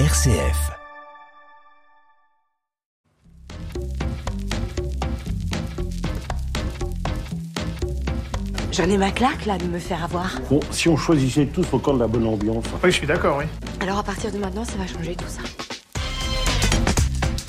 RCF. J'en ai ma claque là de me faire avoir. Bon, si on choisissait tous encore de la bonne ambiance. Oui, je suis d'accord, oui. Alors à partir de maintenant, ça va changer tout ça.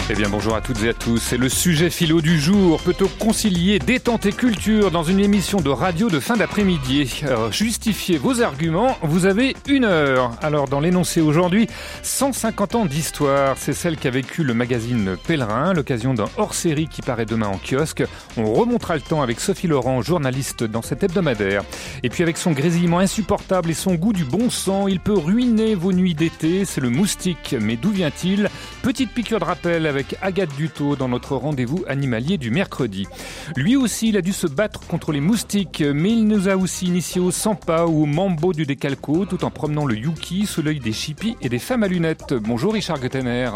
Eh bien bonjour à toutes et à tous, c'est le sujet philo du jour. Peut-on concilier détente et culture dans une émission de radio de fin d'après-midi Justifiez vos arguments, vous avez une heure. Alors dans l'énoncé aujourd'hui, 150 ans d'histoire, c'est celle qu'a vécu le magazine Pèlerin, l'occasion d'un hors-série qui paraît demain en kiosque. On remontera le temps avec Sophie Laurent, journaliste dans cet hebdomadaire. Et puis avec son grésillement insupportable et son goût du bon sang, il peut ruiner vos nuits d'été, c'est le moustique. Mais d'où vient-il? Petite piqûre de rappel avec Agathe Dutot dans notre rendez-vous animalier du mercredi. Lui aussi, il a dû se battre contre les moustiques, mais il nous a aussi initié au Sampa ou au Mambo du Décalco, tout en promenant le Yuki sous l'œil des chippies et des femmes à lunettes. Bonjour Richard Gottener.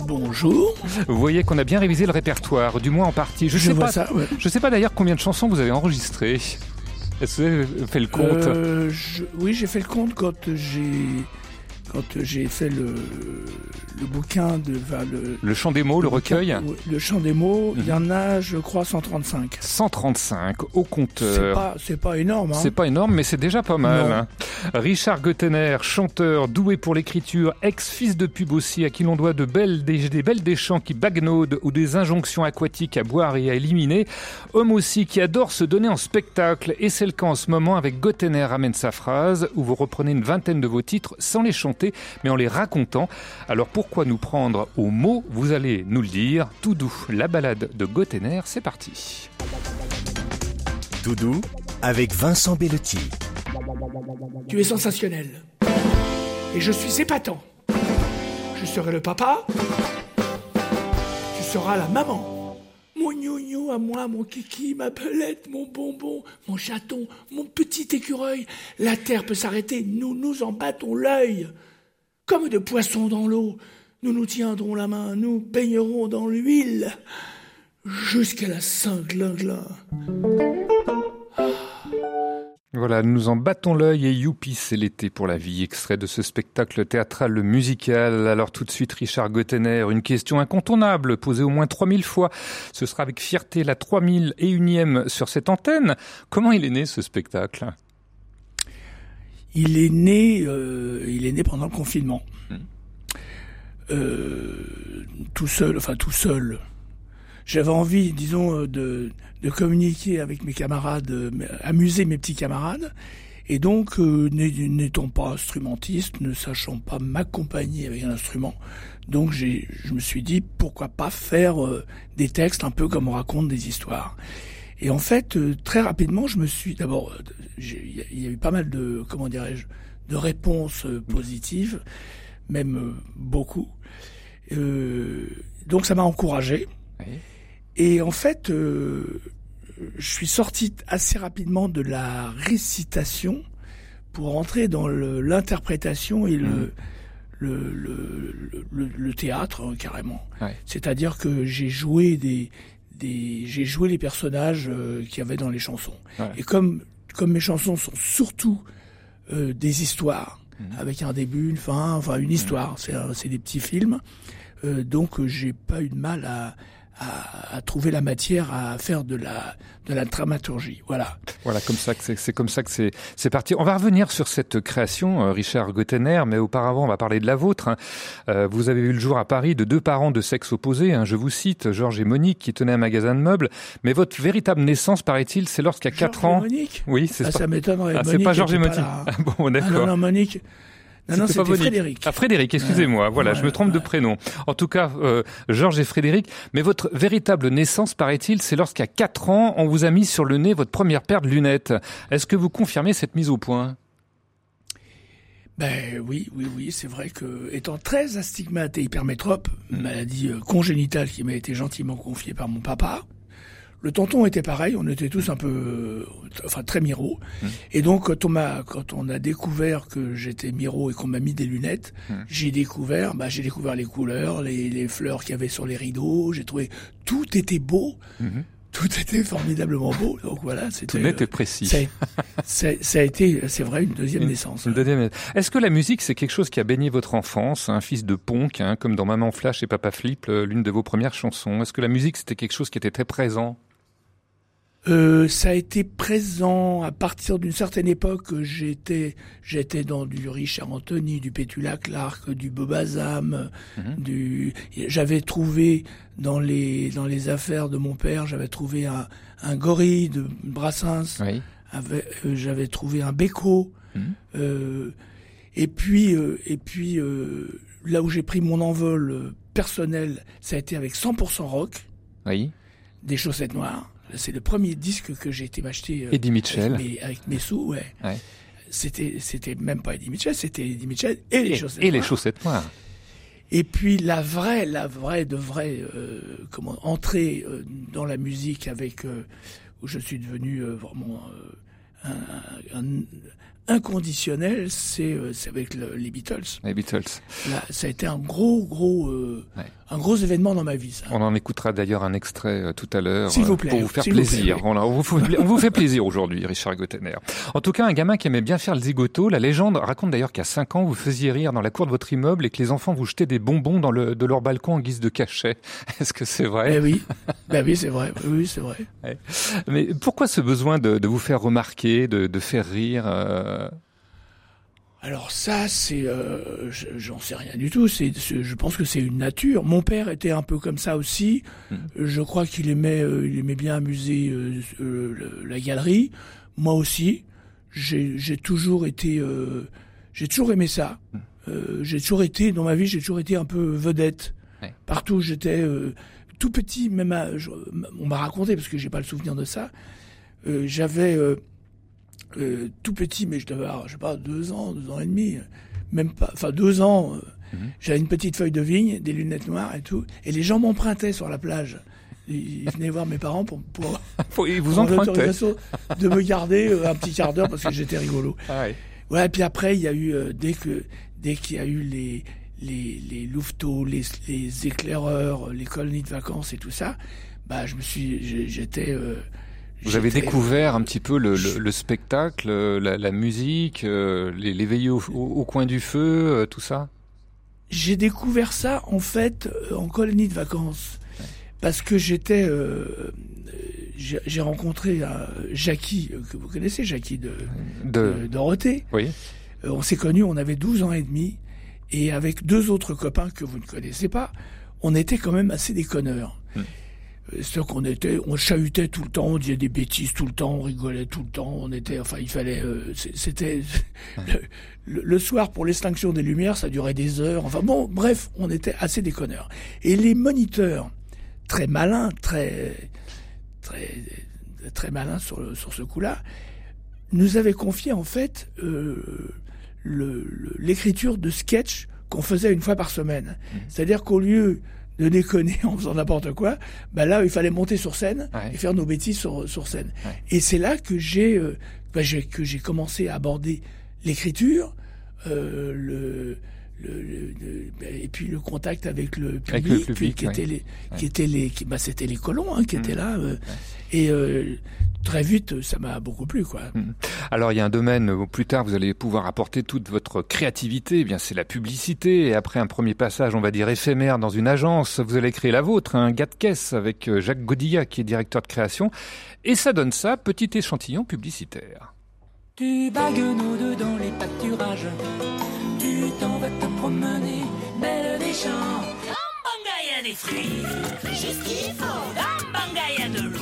Bonjour. Vous voyez qu'on a bien révisé le répertoire, du moins en partie. Je, Je sais ouais. Sais pas d'ailleurs combien de chansons vous avez enregistrées. Est-ce que vous avez fait le compte? Euh, je- oui, j'ai fait le compte quand j'ai quand j'ai fait le, le bouquin de enfin, le, Le chant des mots, le, recueil le chant des mots. Il y Mhm. en a, je crois, 135. 135 au compteur. pas c'est pas énorme. Hein. C'est pas énorme, mais c'est déjà pas mal. Hein. Richard Gottener, chanteur, doué pour l'écriture, ex-fils de pub aussi, à qui l'on doit de belles, des, des belles des chants qui bagnaudent ou des injonctions aquatiques à boire et à éliminer. Homme aussi qui adore se donner en spectacle, et c'est le cas en ce moment avec Gottener amène sa phrase, où vous reprenez une vingtaine de vos titres sans les chanter, mais en les racontant. Alors pourquoi nous prendre au mot Vous allez nous le dire. Tout doux, la balade de Gottener, c'est parti. Doudou avec Vincent Bellotti. Tu es sensationnel. Et je suis épatant. Je serai le papa. Tu seras la maman. Mon gnou à moi, mon kiki, ma belette, mon bonbon, mon chaton, mon petit écureuil. La terre peut s'arrêter, nous nous en battons l'œil. Comme de poissons dans l'eau, nous nous tiendrons la main, nous baignerons dans l'huile. Jusqu'à la Saint-Glinglin. Voilà, nous en battons l'œil et youpi, c'est l'été pour la vie, extrait de ce spectacle théâtral musical. Alors tout de suite, Richard Gottener, une question incontournable, posée au moins 3000 fois. Ce sera avec fierté la 3001e sur cette antenne. Comment il est né ce spectacle? Il est né, euh, il est né pendant le confinement. Hmm. Euh, tout seul, enfin tout seul. J'avais envie, disons, euh, de, de communiquer avec mes camarades, amuser mes petits camarades. Et donc, euh, n'é- n'étant pas instrumentiste, ne sachant pas m'accompagner avec un instrument, donc je me suis dit pourquoi pas faire euh, des textes un peu comme on raconte des histoires. Et en fait, euh, très rapidement, je me suis d'abord, il y a- eu pas mal de, comment dirais-je, de réponses euh, positives, même euh, beaucoup. Euh, donc ça m'a encouragé. Oui. Et en fait, euh, je suis sorti assez rapidement de la récitation pour entrer dans l'interprétation et le, Mhm. le, le, le, le théâtre carrément. Ouais. C'est-à-dire que j'ai joué des, des j'ai joué les personnages euh, qu'il y avait dans les chansons. Ouais. Et comme comme mes chansons sont surtout euh, des histoires Mhm. avec un début, une fin, enfin une histoire, c'est des petits films. Euh, donc j'ai pas eu de mal à, à, à trouver la matière à faire de la de la dramaturgie. Voilà. Voilà, comme ça que c'est, comme ça que c'est, c'est parti. On va revenir sur cette création, euh, Richard Gottener, mais auparavant, on va parler de la vôtre. hein. Euh, vous avez vu le jour à Paris de deux parents de sexe opposé. hein, je vous cite, Georges et Monique, qui tenaient un magasin de meubles. Mais votre véritable naissance, paraît-il, c'est lorsqu'à quatre Georges et ans. Monique? Oui, c'est Ah, ça. ça m'étonnerait. Ah, c'est pas Georges et Monique. là, hein. Ah bon, Ah d'accord. non, non, Monique. Non, non, C'était. Frédéric. Ah, Frédéric, excusez-moi. Voilà, je me Ouais, trompe de prénom. En tout cas, euh, Georges et Frédéric. Mais votre véritable naissance, paraît-il, c'est lorsqu'à 4 ans, on vous a mis sur le nez votre première paire de lunettes. Est-ce que vous confirmez cette mise au point? Ben oui, oui, oui, c'est vrai que étant très astigmate et hypermétrope, maladie euh, congénitale qui m'a été gentiment confiée par mon papa, le tonton était pareil, on était tous un peu, euh, enfin très miro. Mm. Et donc quand on m'a, quand on a découvert que j'étais miro et qu'on m'a mis des lunettes, Mm. j'ai découvert, bah j'ai découvert les couleurs, les, les fleurs qu'il y avait sur les rideaux. J'ai trouvé tout était beau. Mhm. tout était formidablement beau. Donc voilà, Tout c'était. net euh, et précis. ça, a- ça a- ça a été, c'est vrai, une deuxième naissance. Une deuxième- Est-ce que la musique, c'est quelque chose qui a baigné votre enfance Un fils de punk, hein, comme dans Maman Flash et Papa Flip, euh, l'une de vos premières chansons? Est-ce que la musique, c'était quelque chose qui était très présent? Euh, ça a été présent à partir d'une certaine époque. J'étais, j'étais dans du Richard Anthony, du Pétula Clark, du Bobazam, Mhm. du. J'avais trouvé dans les dans les affaires de mon père, j'avais trouvé un un gorille de Brassens. Oui. euh, j'avais trouvé un Beko. Mhm. Euh, et puis, euh, et puis euh, là où j'ai pris mon envol personnel, ça a été avec 100% rock, Oui. des chaussettes noires. C'est le premier disque que j'ai été m'acheter euh, Eddie Mitchell. avec, mes, avec mes sous. Ouais. Ouais. C'était, c'était même pas Eddie Mitchell, c'était Eddie Mitchell et les Et, chaussettes et les chaussettes noires. Et puis la vraie, la vraie de vraie euh, comment entrée euh, dans la musique avec euh, où je suis devenu vraiment un, un- inconditionnel, c'est euh, c'est avec le- les Beatles. Les Beatles. Là, ça a été un gros gros euh, Ouais. un gros événement dans ma vie. Ça. On en écoutera d'ailleurs un extrait euh, tout à l'heure euh, pour vous faire s'il vous plaît, plaisir. oui. On, on vous fait, on vous fait plaisir aujourd'hui, Richard Gottener. En tout cas, un gamin qui aimait bien faire le zigoto. La légende raconte d'ailleurs qu'à 5 ans, vous faisiez rire dans la cour de votre immeuble et que les enfants vous jetaient des bonbons dans le, de leur balcon en guise de cachet. Est-ce que c'est vrai? Eh oui, ben oui, c'est vrai. Oui, c'est vrai. Mais pourquoi ce besoin de, de vous faire remarquer, de, de faire rire Alors ça, c'est, euh, je- j'en sais rien du tout. C'est, je pense que c'est une nature. Mon père était un peu comme ça aussi. Euh, Je crois qu'il aimait, euh, il aimait bien amuser euh, euh, la galerie. Moi aussi, j'ai, toujours été, euh, j'ai toujours aimé ça. Euh, j'ai toujours été dans ma vie, j'ai toujours été un peu vedette. Ouais. Partout, où j'étais euh, tout petit. Même, à- je- on m'a raconté parce que j'ai pas le souvenir de ça. Euh, j'avais euh, tout petit, mais je devais avoir, je sais pas, deux ans, deux ans et demi, même pas, enfin deux ans. euh, Mhm. J'avais une petite feuille de vigne, des lunettes noires et tout, et les gens m'empruntaient sur la plage. Ils ils venaient voir mes parents pour, pour, Ils vous pour l'autorisation de me garder euh, un petit quart d'heure parce que j'étais rigolo. Ah et puis après, il y a eu, dès que, dès qu'il y a eu les, les, les louveteaux, les, les éclaireurs, les colonies de vacances et tout ça, bah, je me suis, j'étais, Vous avez découvert un petit peu le, le, le spectacle, euh, la, la musique, euh, les, les veillées au, au- au coin du feu, euh, tout ça? J'ai découvert ça en fait euh, en colonie de vacances parce que j'étais, euh, euh, j'ai rencontré euh, Jackie que vous connaissez, Jackie de, de... de Dorothée. Oui. Euh, on s'est connus, on avait 12 ans et demi et avec deux autres copains que vous ne connaissez pas, on était quand même assez déconneurs. Hmm. C'est-à-dire qu'on était, on chahutait tout le temps, on disait des bêtises tout le temps, on rigolait tout le temps, on était, enfin, il fallait, euh, c'était le, soir pour l'extinction des lumières, ça durait des heures. Enfin bon, bref, on était assez déconneurs. Et les moniteurs, très malins, très, très, très malins sur le- sur ce coup-là, nous avaient confié en fait euh, l'écriture de sketchs qu'on faisait une fois par semaine. C'est-à-dire qu'au lieu de déconner en faisant n'importe quoi, bah là, il fallait monter sur scène Ouais. et faire nos bêtises sur, sur scène. Ouais. Et c'est là que j'ai euh, bah, j'ai- que j'ai commencé à aborder l'écriture, euh, le, le, le- le- bah, et puis le contact avec le public, Avec le public, qui, ouais. étaient les, Ouais. qui étaient les, qui, bah, c'était les colons hein, qui étaient là. euh, Et euh, très vite, ça m'a beaucoup plu, quoi. Alors il y a un domaine où plus tard vous allez pouvoir apporter toute votre créativité, eh bien c'est la publicité. Et après un premier passage, on va dire éphémère dans une agence, vous allez créer la vôtre, un gars de caisse avec euh, Jacques Godilla qui est directeur de création. Et ça donne ça, petit échantillon publicitaire. Tu bagues nos deux dans les pâturages. Tu t'en vas des fruits, juste qu'il faut. Dambanga, y a de l'eau,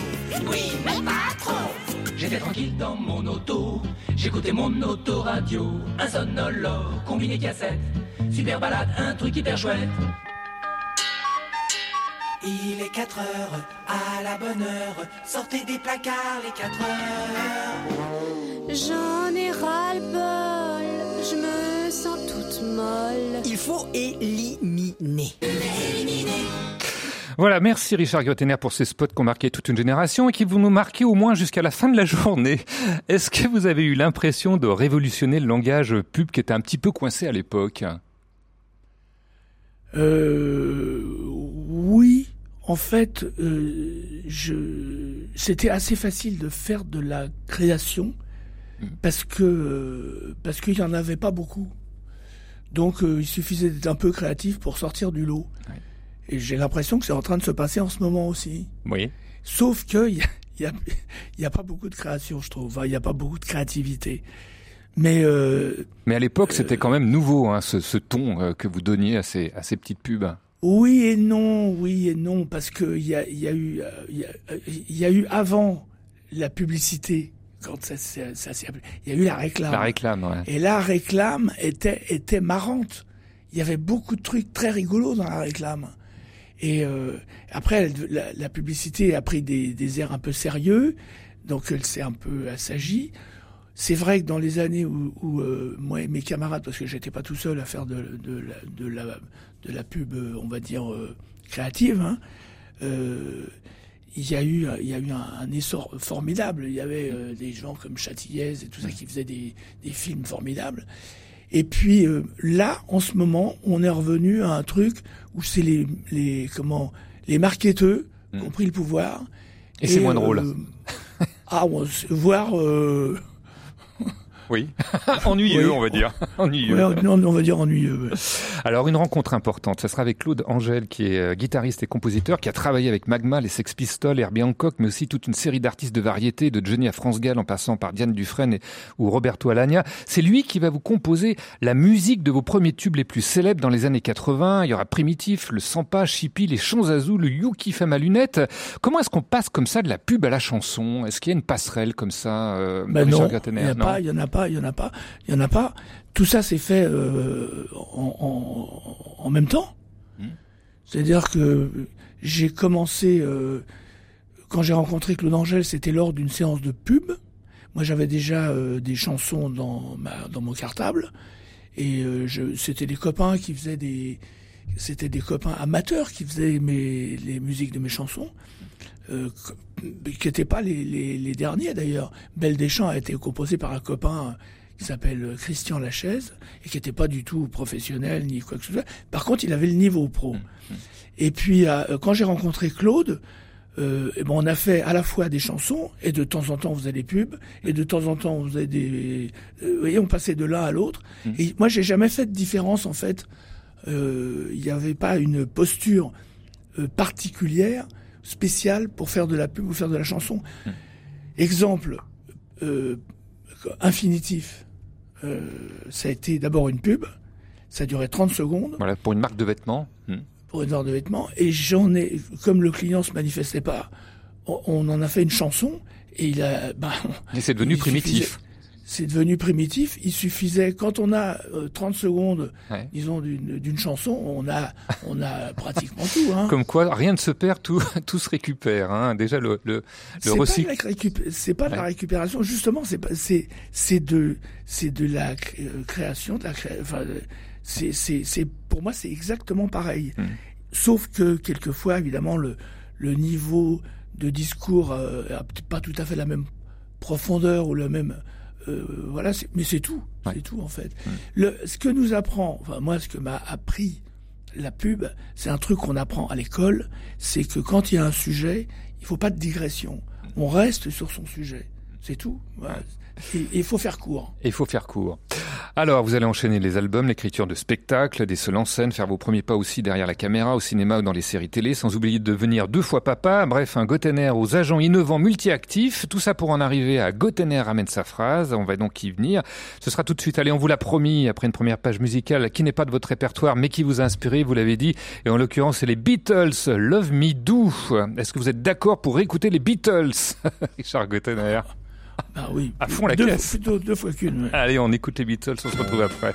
oui, mais pas trop. J'étais tranquille dans mon auto, j'écoutais mon autoradio. Un sonologue, combiné cassette, super balade, un truc hyper chouette. Il est 4 heures, à la bonne heure, sortez des placards les 4 heures. J'en ai ras-le-bol, je me molle. Il faut éliminer. Voilà, merci Richard Gottener pour ces spots qui ont marqué toute une génération et qui vont nous marquer au moins jusqu'à la fin de la journée. Est-ce que vous avez eu l'impression de révolutionner le langage pub qui était un petit peu coincé à l'époque? Euh, oui, En fait, euh, je... c'était assez facile de faire de la création Mm. parce que parce qu'il y en avait pas beaucoup. Donc euh, il suffisait d'être un peu créatif pour sortir du lot. Et j'ai l'impression que c'est en train de se passer en ce moment aussi. Oui. Sauf que il y a, y, a, y a pas beaucoup de création, je trouve. Enfin, Il y a pas beaucoup de créativité. Mais euh, Mais à l'époque, c'était quand même nouveau, hein, ce, ce ton euh, que vous donniez à ces, à ces petites pubs. oui et non, oui et non, parce que il y a, il y a eu, il y a, il y a eu avant la publicité quand ça, ça, ça s'est appelé. Il y a eu la réclame. La réclame, ouais. Et la réclame était, était marrante. Il y avait beaucoup de trucs très rigolos dans la réclame. Et euh, après, la, la publicité a pris des, des airs un peu sérieux, donc elle s'est un peu assagie. C'est vrai que dans les années où, où, euh, moi et mes camarades, parce que j'étais pas tout seul à faire de, de, la, de, la, de la pub, on va dire, euh, créative, hein, il y a eu, il y a eu un, un essor formidable. Il y avait euh, des gens comme Châtillez et tout ça qui faisaient des, des films formidables. Et puis euh, là, en ce moment, on est revenu à un truc où c'est les, les comment les marketeux qui ont pris le pouvoir. Mm. Et c'est moins drôle. euh, ah, voire Oui. Ennuyeux, Oui. on va dire. Ennuyeux. ouais, on, on va dire ennuyeux. Alors une rencontre importante, ça sera avec Claude Angèle qui est euh, guitariste et compositeur, qui a travaillé avec Magma, les Sex Pistols, Herbie Hancock, mais aussi toute une série d'artistes de variété, de Johnny à France Gall en passant par Diane Dufresne et- ou Roberto Alagna. C'est lui qui va vous composer la musique de vos premiers tubes les plus célèbres dans les années 80. Il y aura Primitif, le Sampa, Chippy, les Chants le Yuki Femme à lunettes. Comment est-ce qu'on passe comme ça de la pub à la chanson? Est-ce qu'il y a une passerelle comme ça euh, Ben non, il n'y Non? en a pas, il y en a pas, il y en a pas. Tout ça s'est fait euh, en, en, en même temps. Hmm. C'est-à-dire que j'ai commencé euh, quand j'ai rencontré Claude Angèle, c'était lors d'une séance de pub. Moi, j'avais déjà euh, des chansons dans ma dans mon cartable et c'était des copains qui faisaient des c'était des copains amateurs qui faisaient mes les musiques de mes chansons qui n'étaient pas les, les, les derniers d'ailleurs. Belle Deschamps a été composée par un copain qui s'appelle Christian Lachaise et qui n'était pas du tout professionnel ni quoi que ce soit. Par contre, il avait le niveau pro. Et puis, euh, quand j'ai rencontré Claude, euh, eh ben, on a fait à la fois des chansons et de temps en temps on faisait des pubs et de temps en temps on faisait des, euh, vous voyez, on passait de l'un à l'autre. Et moi, j'ai jamais fait de différence en fait. Euh, Il n'y avait pas une posture euh, particulière, spéciale pour faire de la pub ou faire de la chanson. Exemple, euh, infinitif. Euh, ça a été d'abord une pub. Ça duré 30 secondes Voilà, pour une marque de vêtements. Hmm. pour une heure de vêtements. Et j'en ai, comme le client se manifestait pas, on, on en a fait une chanson. Et il a, ben, Et c'est devenu primitif. suffisait- C'est devenu primitif. Il suffisait, quand on a euh, 30 secondes, Ouais. disons, d'une chanson, on a, on a pratiquement tout. Hein. Comme quoi, rien ne se perd, tout, tout se récupère. Hein. Déjà, le, le, le recycle. c'est pas de la récupération, justement, c'est de de la cré- euh, création, de la cré- enfin, euh, c'est c'est c'est pour moi c'est exactement pareil. Mm. Sauf que quelquefois, évidemment, le le niveau de discours euh, a peut-être pas tout à fait la même profondeur ou le même euh, voilà, mais c'est tout, Ouais. c'est tout en fait. Le ce que nous apprend, enfin moi, ce que m'a appris la pub, c'est un truc qu'on apprend à l'école, c'est que quand il y a un sujet, il faut pas de digression. On reste sur son sujet. C'est tout. Voilà. Et et il faut faire court. Il faut faire court. Alors, vous allez enchaîner les albums, l'écriture de spectacles, des seuls en scène, faire vos premiers pas aussi derrière la caméra, au cinéma ou dans les séries télé, sans oublier de devenir deux fois papa. Bref, un Gotener aux agents innovants multi-actifs. Tout ça pour en arriver à Gotener amène sa phrase. On va donc y venir. Ce sera tout de suite. Allez, on vous l'a promis, après une première page musicale qui n'est pas de votre répertoire, mais qui vous a inspiré, vous l'avez dit. Et en l'occurrence, c'est les Beatles. Love Me Do. Est-ce que vous êtes d'accord pour écouter les Beatles? Richard Gotener. Ah oui. À fond la deux, caisse. Plutôt deux fois qu'une. ouais. Allez, on écoute les Beatles, on se retrouve après.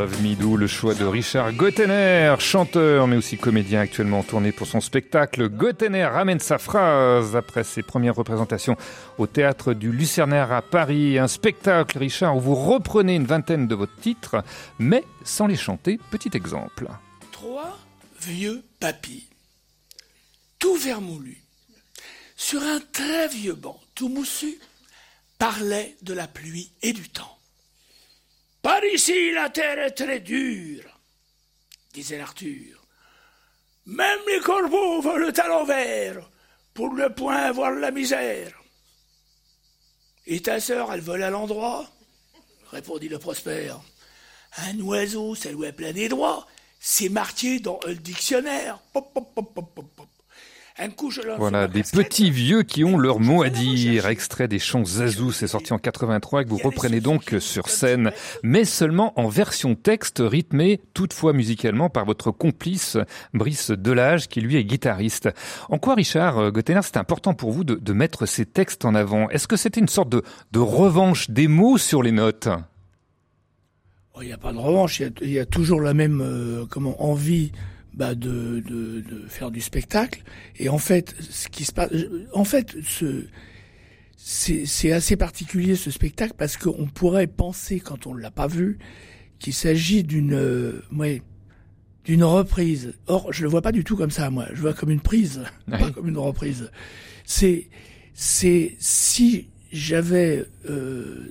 Love Me Do, le choix de Richard Gottener, chanteur mais aussi comédien actuellement en tournée pour son spectacle. Gottener ramène sa phrase après ses premières représentations au théâtre du Lucernaire à Paris. Un spectacle, Richard, où vous reprenez une vingtaine de votre titres, mais sans les chanter. Petit exemple. Trois vieux papis, tout vermoulu, sur un très vieux banc, tout moussu, parlaient de la pluie et du temps. Par ici, la terre est très dure, disait l'Arthur. Même les corbeaux volent à l'envers pour ne point voir la misère. Et ta sœur, elle vole à l'endroit? répondit le Prosper. Un oiseau, ça lui est plein des droits. C'est marqué dans le dictionnaire. Pop, pop, pop, pop, pop, pop. Un coup, je Voilà, des casquette. petits vieux qui ont leur mot à dire. Extrait des chants Zazou, c'est sorti en 83 et que vous reprenez donc sur scène, mais seulement en version texte rythmée, toutefois musicalement, par votre complice Brice Delage, qui lui est guitariste. En quoi, Richard Gottener, c'est important pour vous de, de mettre ces textes en avant? Est-ce que c'était une sorte de, de revanche des mots sur les notes? Il n'y a pas de revanche, il y a, il y a toujours la même euh, comment envie bah, de, de, de faire du spectacle. Et en fait, ce qui se passe, en fait, ce c'est c'est assez particulier ce spectacle parce qu'on pourrait penser quand on l'a pas vu qu'il s'agit d'une euh, ouais, d'une reprise. Or, je le vois pas du tout comme ça, moi. Je le vois comme une prise, pas comme une reprise. C'est c'est si j'avais euh,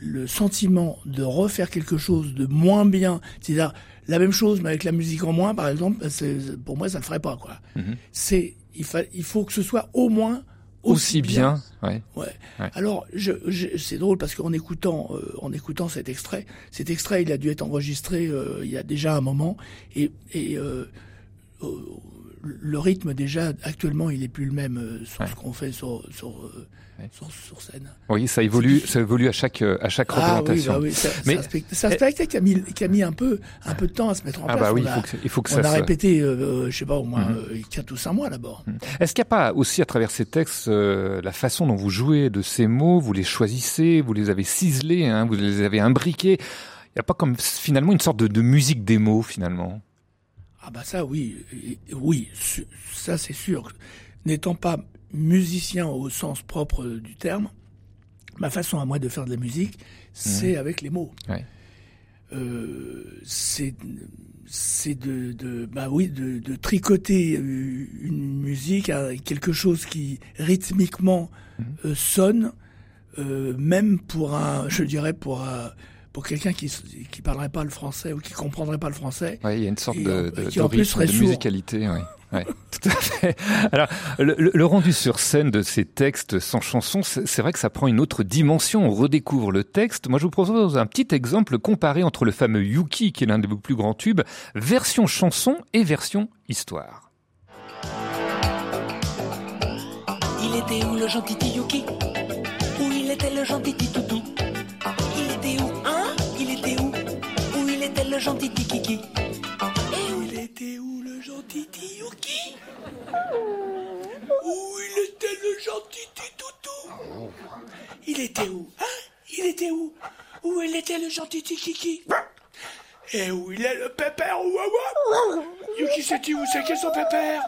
le sentiment de refaire quelque chose de moins bien, c'est-à-dire la même chose mais avec la musique en moins, par exemple, c'est- pour moi ça le ferait pas quoi. Mhm. C'est il, fa- il faut que ce soit au moins Aussi bien, ouais. Ouais. Ouais. Alors, je, je- c'est drôle parce qu'en écoutant, euh, en écoutant cet extrait, cet extrait, il a dû être enregistré euh, il y a déjà un moment, et, et euh, le rythme déjà actuellement, il est plus le même euh, sur Ouais. ce qu'on fait sur sur, euh, Ouais. sur sur scène. Oui, ça évolue, ça évolue à chaque à chaque Ah oui, représentation. bah oui, ça- Mais- c'est un spectacle qui a mis qui a mis un peu un peu de temps à se mettre en Ah place. bah oui, on il a, faut que, il faut que on ça a se... répété, euh, euh, je sais pas, au moins Mhm. euh, quatre ou cinq mois d'abord. Est-ce qu'il n'y a pas aussi à travers ces textes euh, la façon dont vous jouez de ces mots, vous les choisissez, vous les avez ciselés, hein, vous les avez imbriqués? Il n'y a pas comme finalement une sorte de, de musique des mots finalement? Ah bah ça oui, oui, ça c'est sûr. N'étant pas musicien au sens propre du terme, ma façon à moi de faire de la musique, c'est avec les mots. Ouais. Euh, c'est c'est de, de bah oui de, de tricoter euh, une musique à quelque chose qui rythmiquement euh, sonne euh, même pour un je dirais pour un pour quelqu'un qui qui parlerait pas le français ou qui comprendrait pas le français Ouais, il y a une sorte Et de, en- de, de rythme, musicalité. Ouais, tout à fait. Alors, le, le- le rendu sur scène de ces textes sans chanson, c'est c'est vrai que ça prend une autre dimension. On redécouvre le texte. Moi, je vous propose un petit exemple comparé entre le fameux Yuki, qui est l'un de vos plus grands tubes, version chanson et version histoire. Il était où le gentil Yuki? Où il était le gentil Toutou le gentil Kiki Et où Il était où le gentil Yuki Où il était le gentil Toutou Il était où Hein? Il était où? Où il était le gentil Kiki Et où il est le pépère Ouawa Yuki c'était où c'est qu'est son pépère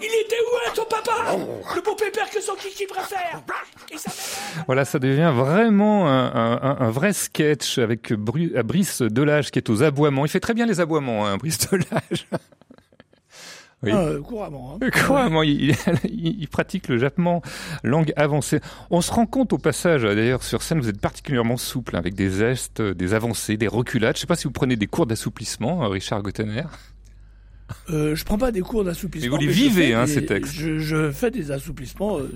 Il était où ton papa Le beau pépère que son Kiki préfère Voilà, ça devient vraiment un, vrai sketch avec euh, Brice Delage qui est aux aboiements. Il fait très bien les aboiements, hein, Brice Delage. Oui. Ah, euh, couramment. hein. Couramment, il, il- il pratique le jappement langue avancée. On se rend compte au passage, d'ailleurs, sur scène, vous êtes particulièrement souple, hein, avec des gestes, des avancées, des reculades. Je sais pas si vous prenez des cours d'assouplissement, euh, Richard Gottener. Euh, je prends pas des cours d'assouplissement. Mais vous les vivez, hein, des- ces textes. Je, je fais des assouplissements euh,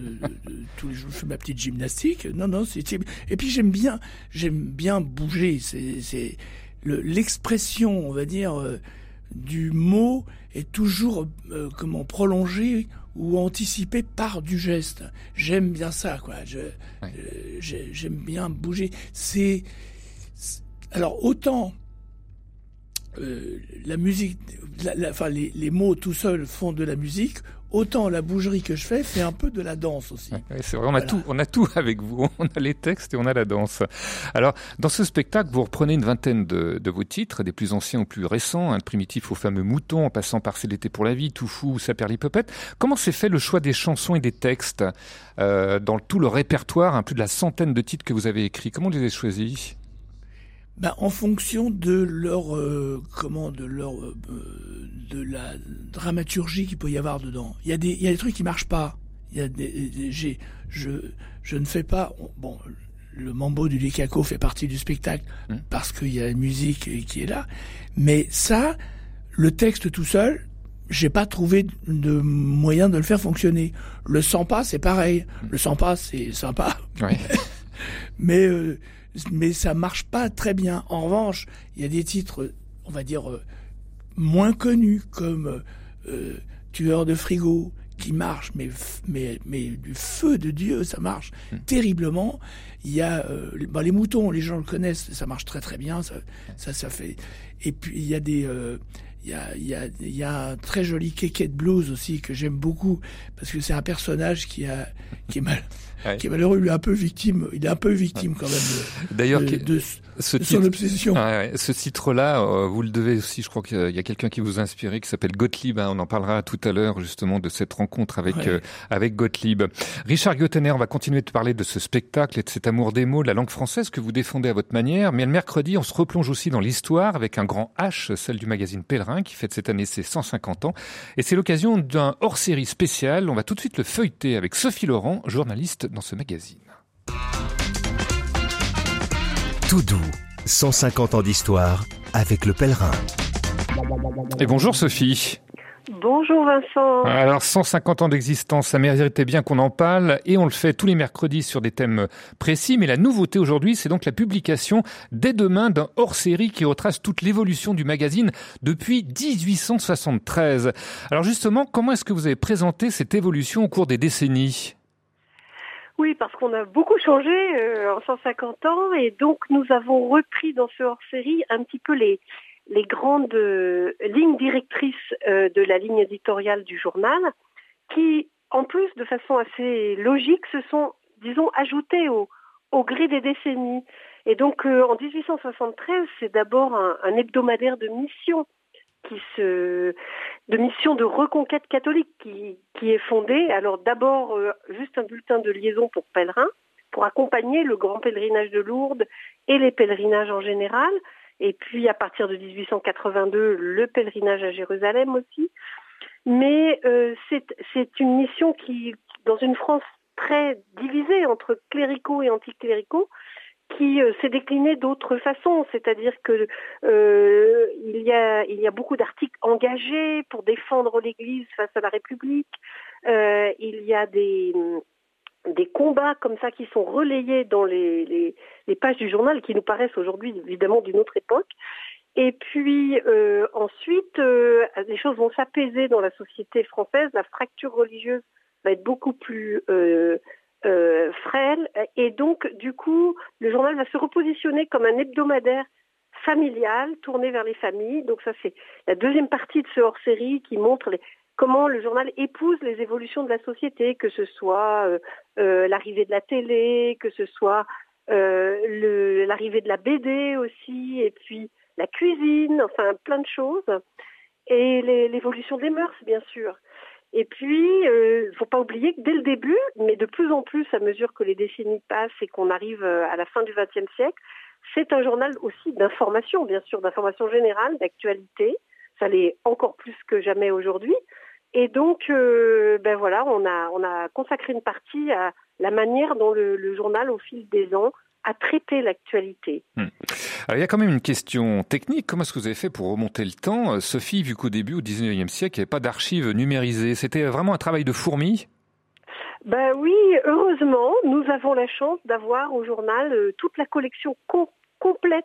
tous les jours. Je fais ma petite gymnastique. Non, non, c'est et puis j'aime bien, j'aime bien bouger. C'est, c'est, l'expression, on va dire, euh, du mot est toujours euh, comment prolongée ou anticipée par du geste. J'aime bien ça, quoi. Je, euh, j'ai- j'aime bien bouger. C'est c'est- alors autant euh, la musique, la- la- enfin les, les mots tout seuls font de la musique, autant la bougerie que je fais fait un peu de la danse aussi. Ouais, c'est vrai, on a Voilà. tout, on a tout avec vous. On a les textes et on a la danse. Alors, dans ce spectacle, vous reprenez une vingtaine de, de vos titres, des plus anciens aux plus récents, un primitif au fameux mouton, en passant par C'est l'été pour la vie, Tout fou ou Saperlipopette. Comment s'est fait le choix des chansons et des textes euh, dans tout le répertoire, hein, plus de la centaine de titres que vous avez écrits? Comment vous les avez choisis? Ben, en fonction de leur euh, comment de leur euh, de la dramaturgie qu'il peut y avoir dedans. Il y a des il y a des trucs qui marchent pas. Il y a des, des- j'ai je je ne fais pas bon le mambo du Likako fait partie du spectacle Mm. parce qu'il y a la musique qui est là. Mais ça, le texte tout seul, j'ai pas trouvé de moyen de le faire fonctionner. Le sans pas, c'est pareil. Le sans pas, c'est sympa Ouais. mais euh, mais ça marche pas très bien. En revanche, il y a des titres, on va dire euh, moins connus comme euh, Tueur de frigo qui marche, mais mais mais du feu de Dieu, ça marche terriblement. Il y a euh, les- bah, les moutons, les gens le connaissent, ça marche très très bien, ça ça, ça fait. Et puis il y a des euh, il y a, il y, a, il y a un très joli kéké de blues aussi que j'aime beaucoup parce que c'est un personnage qui a qui est mal Ouais. qui est malheureux, est un peu victime, il est un peu victime quand même de, D'ailleurs, de, ce de son titre, obsession. Ouais. Ce titre-là, euh, vous le devez aussi, je crois qu'il y a quelqu'un qui vous a inspiré, qui s'appelle Gottlieb. hein. on en parlera tout à l'heure, justement, de cette rencontre avec, Ouais. euh, avec Gottlieb. Richard Gottener, on va continuer de parler de ce spectacle et de cet amour des mots, de la langue française que vous défendez à votre manière. Mais le mercredi, on se replonge aussi dans l'histoire avec un grand H, celle du magazine Pèlerin, qui fête cette année ses 150 ans. Et c'est l'occasion d'un hors-série spécial. On va tout de suite le feuilleter avec Sophie Laurent, journaliste dans ce magazine. Tout doux, 150 ans d'histoire avec le pèlerin. Et bonjour Sophie. Bonjour Vincent. Alors 150 ans d'existence, ça méritait bien qu'on en parle et on le fait tous les mercredis sur des thèmes précis. Mais la nouveauté aujourd'hui, c'est donc la publication dès demain d'un hors-série qui retrace toute l'évolution du magazine depuis 1873. Alors justement, comment est-ce que vous avez présenté cette évolution au cours des décennies? Oui, parce qu'on a beaucoup changé euh, en 150 ans et donc nous avons repris dans ce hors-série un petit peu les, grandes euh, lignes directrices euh, de la ligne éditoriale du journal qui, en plus, de façon assez logique, se sont, disons, ajoutées au, gré des décennies. Et donc, en 1873, c'est d'abord un hebdomadaire de mission de mission de reconquête catholique qui, est fondée. Alors d'abord euh, juste un bulletin de liaison pour pèlerins pour accompagner le grand pèlerinage de Lourdes et les pèlerinages en général. Et puis à partir de 1882, le pèlerinage à Jérusalem aussi. Mais euh, c'est une mission qui, dans une France très divisée entre cléricaux et anticléricaux, qui euh, s'est déclinée d'autres façons, c'est-à-dire que euh, il y a beaucoup d'articles engagés pour défendre l'Église face à la République. Euh, il y a des combats comme ça qui sont relayés dans les, pages du journal qui nous paraissent aujourd'hui évidemment d'une autre époque. Et puis ensuite, les choses vont s'apaiser dans la société française. La fracture religieuse va être beaucoup plus euh, frêle. Et donc, du coup, le journal va se repositionner comme un hebdomadaire familial tourné vers les familles. Donc ça, c'est la deuxième partie de ce hors-série qui montre comment le journal épouse les évolutions de la société, que ce soit euh, euh, l'arrivée de la télé, que ce soit euh, l'arrivée de la BD aussi, et puis la cuisine, enfin plein de choses, et l'évolution des mœurs, bien sûr. Et puis, il euh, ne faut pas oublier que dès le début, mais de plus en plus à mesure que les décennies passent et qu'on arrive à la fin du XXe siècle, c'est un journal aussi d'information, bien sûr, d'information générale, d'actualité. Ça l'est encore plus que jamais aujourd'hui. Et donc, euh, ben voilà, on a, on a consacré une partie à la manière dont le journal, au fil des ans, a traité l'actualité. Hmm. Alors, il y a quand même une question technique. Comment est-ce que vous avez fait pour remonter le temps Sophie, vu qu'au début, au 19e siècle, il n'y avait pas d'archives numérisées? C'était vraiment un travail de fourmi? Ben oui, heureusement, nous avons la chance d'avoir au journal euh, toute la collection com complète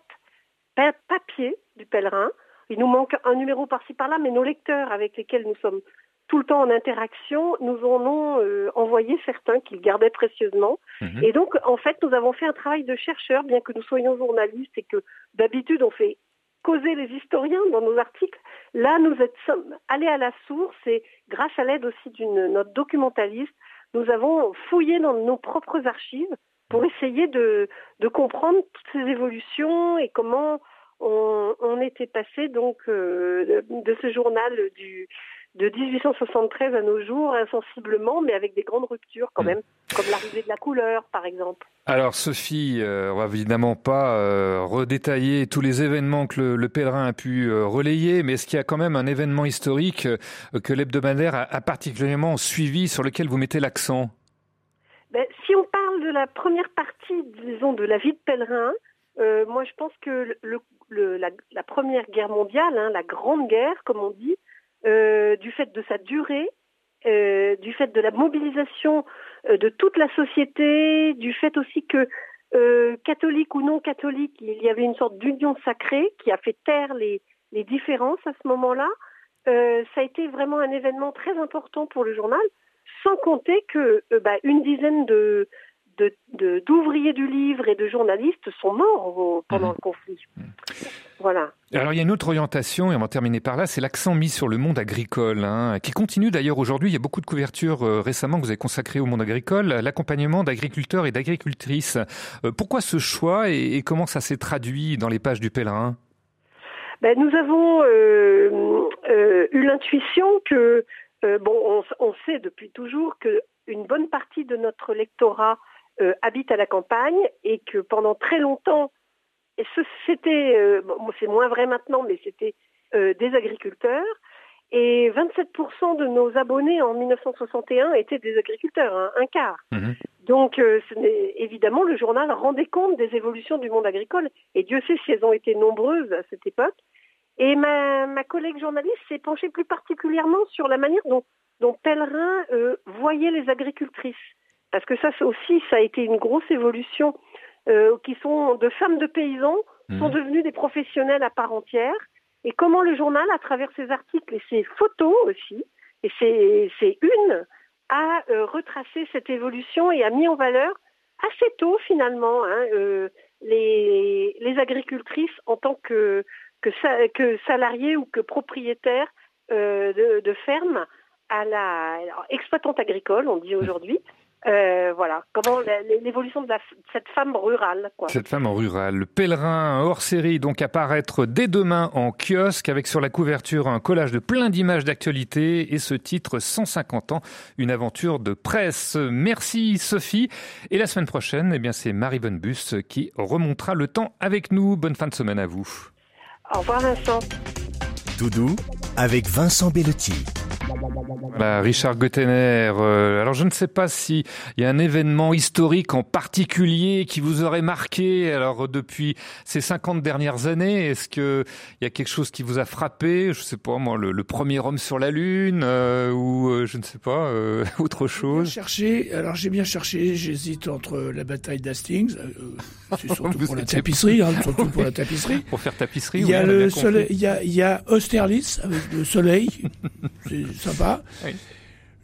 pa- papier du pèlerin. Il nous manque un numéro par-ci par-là, mais nos lecteurs avec lesquels nous sommes tout le temps en interaction nous en ont euh, envoyé certains qu'ils gardaient précieusement. Mhm. Et donc, en fait, nous avons fait un travail de chercheur, bien que nous soyons journalistes et que d'habitude on fait causer les historiens dans nos articles. Là, nous sommes allés à la source et grâce à l'aide aussi d'une notre documentaliste, nous avons fouillé dans nos propres archives pour essayer de, de comprendre toutes ces évolutions et comment on, on était passé donc euh, de ce journal du de 1873 à nos jours, insensiblement, mais avec des grandes ruptures quand même, comme l'arrivée de la couleur, par exemple. Alors Sophie, euh, on va évidemment pas euh, redétailler tous les événements que le, le pèlerin a pu euh, relayer, mais est-ce qu'il y a quand même un événement historique euh, que l'hebdomadaire a, a particulièrement suivi, sur lequel vous mettez l'accent? Ben, si on parle de la première partie, disons, de la vie de pèlerin, moi je pense que le, le- la, la Première Guerre mondiale, hein, la Grande Guerre, comme on dit, du fait de sa durée, euh, du fait de la mobilisation euh, de toute la société, du fait aussi que, euh, catholique ou non catholique, il y avait une sorte d'union sacrée qui a fait taire les, différences à ce moment-là. Euh, ça a été vraiment un événement très important pour le journal, sans compter que euh, bah, une dizaine de- d'ouvriers du livre et de journalistes sont morts au- pendant le conflit. Voilà. Alors il y a une autre orientation, et on va terminer par là, c'est l'accent mis sur le monde agricole, hein, qui continue d'ailleurs aujourd'hui. Il y a beaucoup de couvertures euh, récemment que vous avez consacrées au monde agricole, l'accompagnement d'agriculteurs et d'agricultrices. Euh, pourquoi ce choix et, et comment ça s'est traduit dans les pages du pèlerin? Ben, nous avons euh, eu l'intuition que, euh, bon, on, on sait depuis toujours que une bonne partie de notre lectorat euh, habite à la campagne et que pendant très longtemps, c'était, euh, bon, c'est moins vrai maintenant, mais c'était euh, des agriculteurs. Et 27% de nos abonnés en 1961 étaient des agriculteurs, hein, un quart. Donc, euh, ce n'est- évidemment, le journal rendait compte des évolutions du monde agricole, et Dieu sait si elles ont été nombreuses à cette époque. Et ma, ma collègue journaliste s'est penchée plus particulièrement sur la manière dont, dont Pellerin euh, voyait les agricultrices. Parce que ça aussi, ça a été une grosse évolution, euh, qui sont de femmes de paysans, sont devenues des professionnels à part entière. Et comment le journal, à travers ses articles et ses photos aussi, et ses, ses unes, a euh, retracé cette évolution et a mis en valeur assez tôt finalement hein, euh, les, les agricultrices en tant que, que, sa- que salariées ou que propriétaires euh, de, de fermes à la alors, exploitante agricole, on dit aujourd'hui. Euh, voilà, comment l'évolution de, cette femme rurale. Quoi. Cette femme en rural, le pèlerin hors série, donc apparaître dès demain en kiosque avec sur la couverture un collage de plein d'images d'actualité et ce titre 150 ans, une aventure de presse. Merci Sophie. Et la semaine prochaine, eh bien c'est Marie Bonne Bus qui remontera le temps avec nous. Bonne fin de semaine à vous. Au revoir Vincent. Tout doux avec Vincent Bellotti. Voilà, Richard Gottener. euh, alors je ne sais pas si il y a un événement historique en particulier qui vous aurait marqué. Alors euh, depuis ces 50 dernières années, est-ce que il y a quelque chose qui vous a frappé? Je sais pas moi, le, le premier homme sur la lune euh, ou euh, je ne sais pas euh, autre chose? cherché, alors j'ai bien cherché, j'hésite entre la bataille d'Hastings, euh, c'est surtout pour la tapisserie, hein, surtout pour la tapisserie. Pour faire tapisserie. Il y a le soleil, il y a, il y a Austerlitz avec le soleil, sympa. Oui.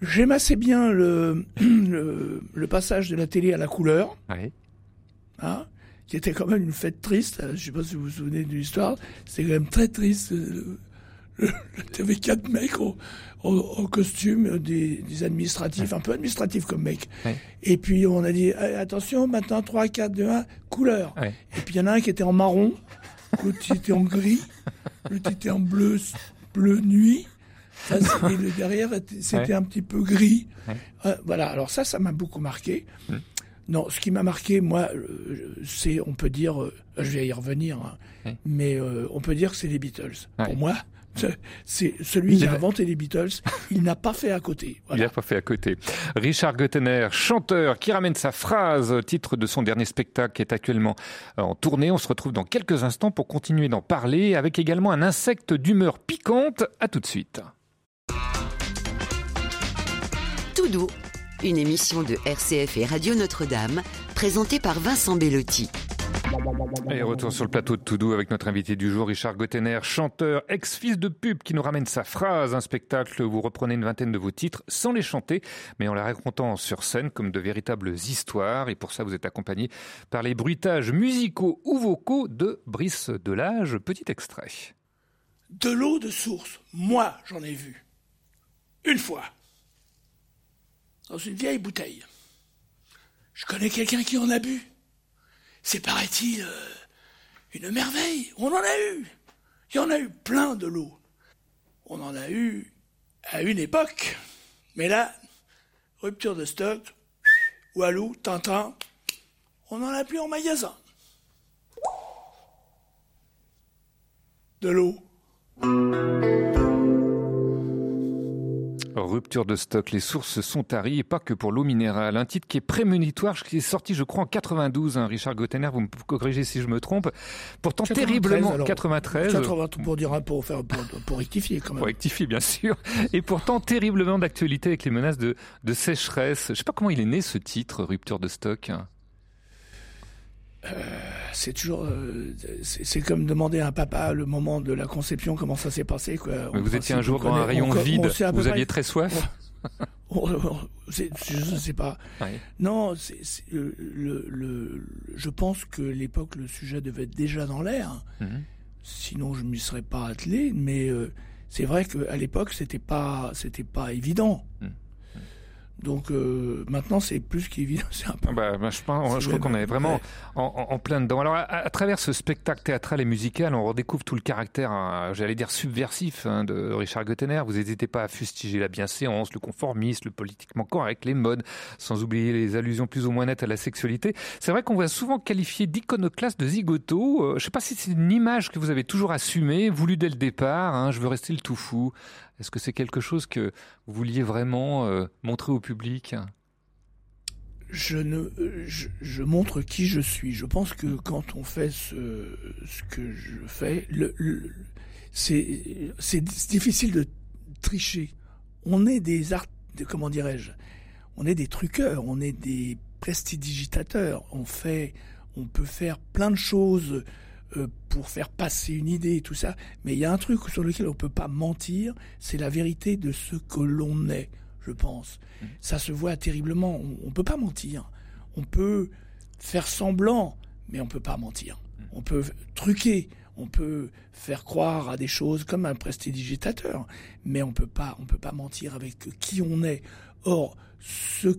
J'aime assez bien le, le, le passage de la télé à la couleur, Oui. hein, qui était quand même une fête triste. Je sais pas si vous vous souvenez de l'histoire, c'était quand même très triste. Le, le, il y avait quatre mecs en, en, en costume, des, des administratifs, un peu administratifs comme. Ouais. Et puis on a dit Eh, attention, maintenant 3, 4, 2, 1, couleur. Ouais. Et puis il y en a un qui était en marron, l'autre était en gris, l'autre était en bleu, bleu nuit. Ça, le derrière, c'était Ouais. un petit peu gris. Ouais. Euh, voilà, alors ça, ça m'a beaucoup marqué. Mm. Non, ce qui m'a marqué, moi, euh, c'est, on peut dire, euh, je vais y revenir, hein, Ouais. mais on peut dire que c'est les Beatles. Pour moi, c'est- celui qui a inventé les Beatles, il n'a pas fait à côté. Il n'a pas fait à côté. Richard Gottener, chanteur, qui ramène sa phrase, titre de son dernier spectacle qui est actuellement en tournée. On se retrouve dans quelques instants pour continuer d'en parler, avec également un insecte d'humeur piquante. À tout de suite. Tout doux, une émission de RCF et Radio Notre-Dame, présentée par Vincent Bellotti. Et retour sur le plateau de Toudou avec notre invité du jour, Richard Gottener, chanteur, ex-fils de pub, qui nous ramène sa phrase, un spectacle où vous reprenez une vingtaine de vos titres sans les chanter, mais en les racontant sur scène comme de véritables histoires. Et pour ça, vous êtes accompagné par les bruitages musicaux ou vocaux de Brice Delage. Petit extrait. De l'eau de source, moi j'en ai vu. Une fois. Dans une vieille bouteille. Je connais quelqu'un qui en a bu. C'est, paraît-il, euh, une merveille. On en a eu. Il y en a eu plein de l'eau. On en a eu à une époque. Mais là, rupture de stock, Walou, Tintin, on n'en a plus en magasin. De l'eau. Rupture de stock, les sources sont taries et pas que pour l'eau minérale. Un titre qui est prémonitoire, qui est sorti je crois en 92, hein, Richard Gottener, vous me corrigez si je me trompe. Pourtant 93, terriblement... alors. 93 80 pour dire un pour faire pour, pour rectifier quand même. Pour rectifier, bien sûr. Et pourtant, terriblement d'actualité avec les menaces de, de sécheresse. Je sais pas comment il est né ce titre, Rupture de stock. C'est toujours, euh, c'est comme demander à un papa le moment de la conception comment ça s'est passé quoi. Mais En vous étiez un jour on dans un rayon on on vide, peu vous aviez très soif. on- on- je ne sais pas. Ouais. Non, euh, le, le, je pense que l'époque le sujet devait être déjà dans l'air. Mhm. Sinon, je m'y serais pas attelé. Mais euh, c'est vrai qu'à l'époque, c'était pas, c'était pas évident. Mhm. Donc euh, maintenant, c'est plus qu'évident. Peu. Ah Bah, bah, je, pense, je crois qu'on est vraiment ouais. en, plein dedans. Alors, à, à travers ce spectacle théâtral et musical, on redécouvre tout le caractère, euh, j'allais dire, subversif hein, de Richard Gottener. Vous n'hésitez pas à fustiger la bienséance, le conformisme, le politiquement correct, les modes, sans oublier les allusions plus ou moins nettes à la sexualité. C'est vrai qu'on vous a souvent qualifié d'iconoclaste, de zigoto. Euh, je ne sais pas si c'est une image que vous avez toujours assumée, voulue dès le départ. hein, je veux rester le tout fou. Est-ce que c'est quelque chose que vous vouliez vraiment euh, montrer au public? Je ne euh, je, montre qui je suis. Je pense que quand on fait ce, que je fais, c'est difficile de tricher. On est des art, comment dirais-je? On est des truqueurs, on est des prestidigitateurs. On fait, on peut faire plein de choses euh, pour faire passer une idée et tout ça. Mais il y a un truc sur lequel on peut pas mentir, c'est la vérité de ce que l'on est, je pense. Ça se voit terriblement. On, on peut pas mentir. On peut faire semblant, mais on peut pas mentir. On peut truquer. On peut faire croire à des choses comme un prestidigitateur, mais on peut pas, on peut pas mentir avec qui on est. Or, ce,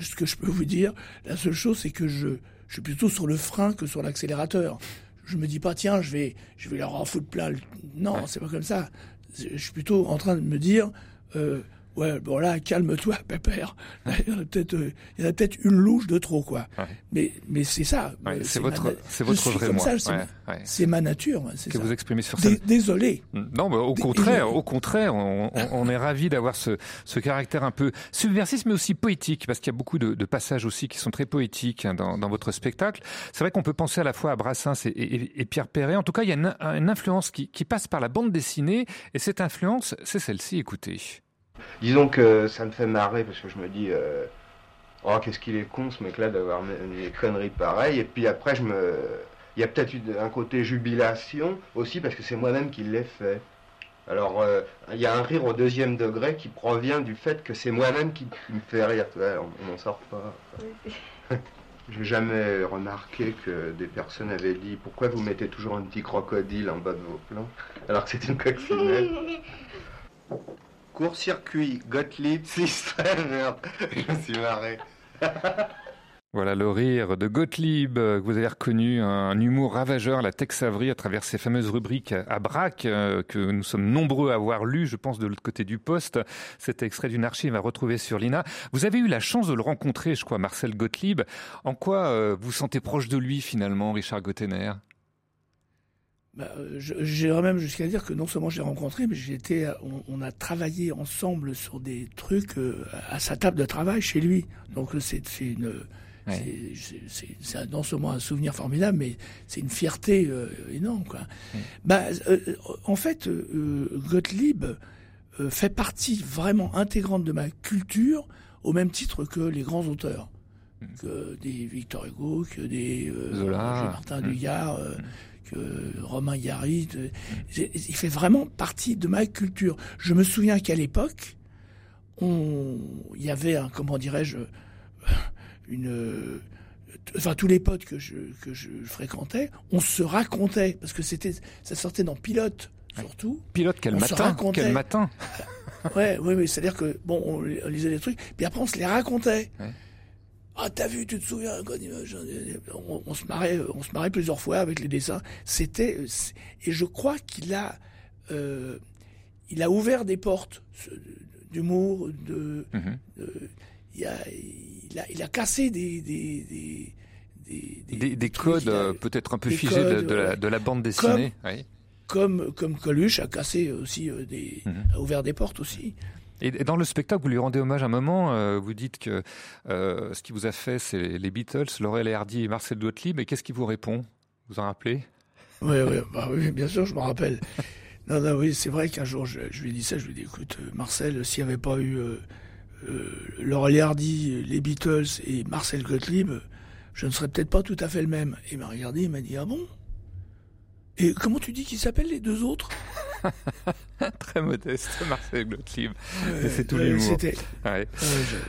ce que je peux vous dire, la seule chose, c'est que je, je suis plutôt sur le frein que sur l'accélérateur. Je me dis pas, tiens, je vais, je vais leur en foutre plein. le- Non, c'est pas comme ça. Je suis plutôt en train de me dire, euh, ouais, bon là, calme-toi, pépère. Là, Il y en a peut-être, euh, il y en a peut-être une louche de trop, quoi. Ouais. Mais, mais c'est ça. Ouais, Euh, c'est votre- c'est votre vrai moi. c'est Ouais, ma- nature. que ça. vous exprimez sur scène. Désolé. Non, mais au contraire, désolé. au contraire, on, on- on est ravi d'avoir ce, ce caractère un peu subversif, mais aussi poétique, parce qu'il y a beaucoup de, de passages aussi qui sont très poétiques hein, dans, dans votre spectacle. C'est vrai qu'on peut penser à la fois à Brassens et, et- et Pierre Perret. En tout cas, il y a une, une influence qui, qui passe par la bande dessinée, et cette influence, c'est celle-ci. Écoutez. Disons que ça me fait marrer parce que je me dis, euh, oh qu'est-ce qu'il est con ce mec-là d'avoir des conneries pareilles. Et puis après, je me, il y a peut-être eu un côté jubilation aussi parce que c'est moi-même qui l'ai fait. Alors, euh, il y a un rire au deuxième degré qui provient du fait que c'est moi-même qui, qui me fait rire. Ouais, on n'en sort pas. J'ai jamais remarqué que des personnes avaient dit pourquoi vous mettez toujours un petit crocodile en bas de vos plans? alors que c'est une coccinelle. Court-circuit, Gottlieb, Système, merde, je me suis marré. Voilà le rire de Gottlieb, euh, que vous avez reconnu, un humour ravageur, la Tex Avery, à travers ces fameuses rubriques à braque, euh, que nous sommes nombreux à avoir lu, je pense, de l'autre côté du poste. Cet extrait d'une archive à retrouver sur l'INA. Vous avez eu la chance de le rencontrer, je crois, Marcel Gottlieb. En quoi euh, vous sentez proche de lui, finalement, Richard Gottener? Bah, euh, J'irais même jusqu'à dire que non seulement j'ai rencontré, mais j'ai été, on, on a travaillé ensemble sur des trucs euh, à sa table de travail chez lui. Donc euh, c'est une, Ouais. non seulement un souvenir formidable, mais c'est une fierté euh, énorme. Quoi. Bah, euh, en fait, euh, Gottlieb euh, fait partie vraiment intégrante de ma culture, au même titre que les grands auteurs. que des Victor Hugo, que des euh, Zola. Martin Mm. Dugard, euh, que Romain Gary. Il fait vraiment partie de ma culture. Je me souviens qu'à l'époque, on, il y avait un, comment dirais-je, une, enfin tous les potes que je que je fréquentais, on se racontait parce que c'était, ça sortait dans Pilote surtout. Pilote, quel On matin. Quel matin Ouais, oui, oui, c'est-à-dire que bon, on, li- on lisait des trucs, puis après on se les racontait. Ouais. Ah, t'as vu, tu te souviens on, on se marrait, on se marrait plusieurs fois avec les dessins. C'était c'est- et je crois qu'il a, euh, il a ouvert des portes d'humour, de, Mhm. de- il a, il a, il a cassé des des des des, Des, des trucs, codes euh, peut-être un peu figés de, codes, de la, ouais. de la bande dessinée. oui. comme comme Coluche a cassé aussi euh, des, Mhm. a ouvert des portes aussi. Et dans le spectacle, vous lui rendez hommage à un moment. euh, vous dites que euh, ce qui vous a fait, c'est les Beatles, Laurel et Hardy et Marcel Gottlieb. Et qu'est-ce qu'il vous répond? Vous en rappelez? Bah oui, bien sûr, je me rappelle. Non, non, oui, c'est vrai qu'un jour, je, lui ai dit ça, je lui ai dit, écoute, euh, Marcel, s'il n'y avait pas eu euh, Laurel et Hardy, les Beatles et Marcel Gottlieb, je ne serais peut-être pas tout à fait le même. Il m'a regardé, il m'a dit, ah bon? Et comment tu dis qu'ils s'appellent les deux autres? Très modeste, Marcel Gottlieb. Euh, c'est tout l'humour. C'était, Ouais.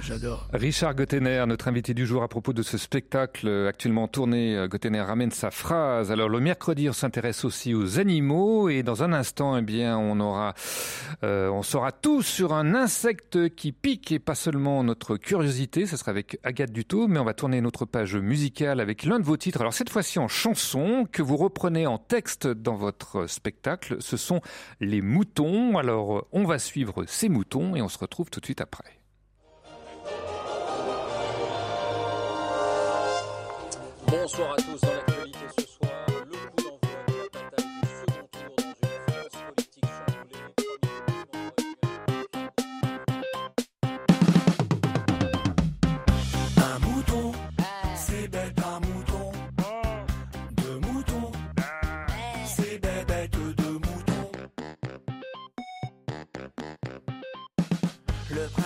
j'adore. Richard Gottener, notre invité du jour à propos de ce spectacle euh, actuellement tourné, euh, Gottener ramène sa phrase. Alors le mercredi, on s'intéresse aussi aux animaux et dans un instant, eh bien, on aura, euh, on saura tout sur un insecte qui pique et pas seulement notre curiosité. Ce sera avec Agathe Dutot, mais on va tourner notre page musicale avec l'un de vos titres. Alors cette fois-ci en chanson que vous reprenez en texte dans votre spectacle. Ce sont les moutons. Alors on va suivre ces moutons et on se retrouve tout de suite après. Bonsoir à tous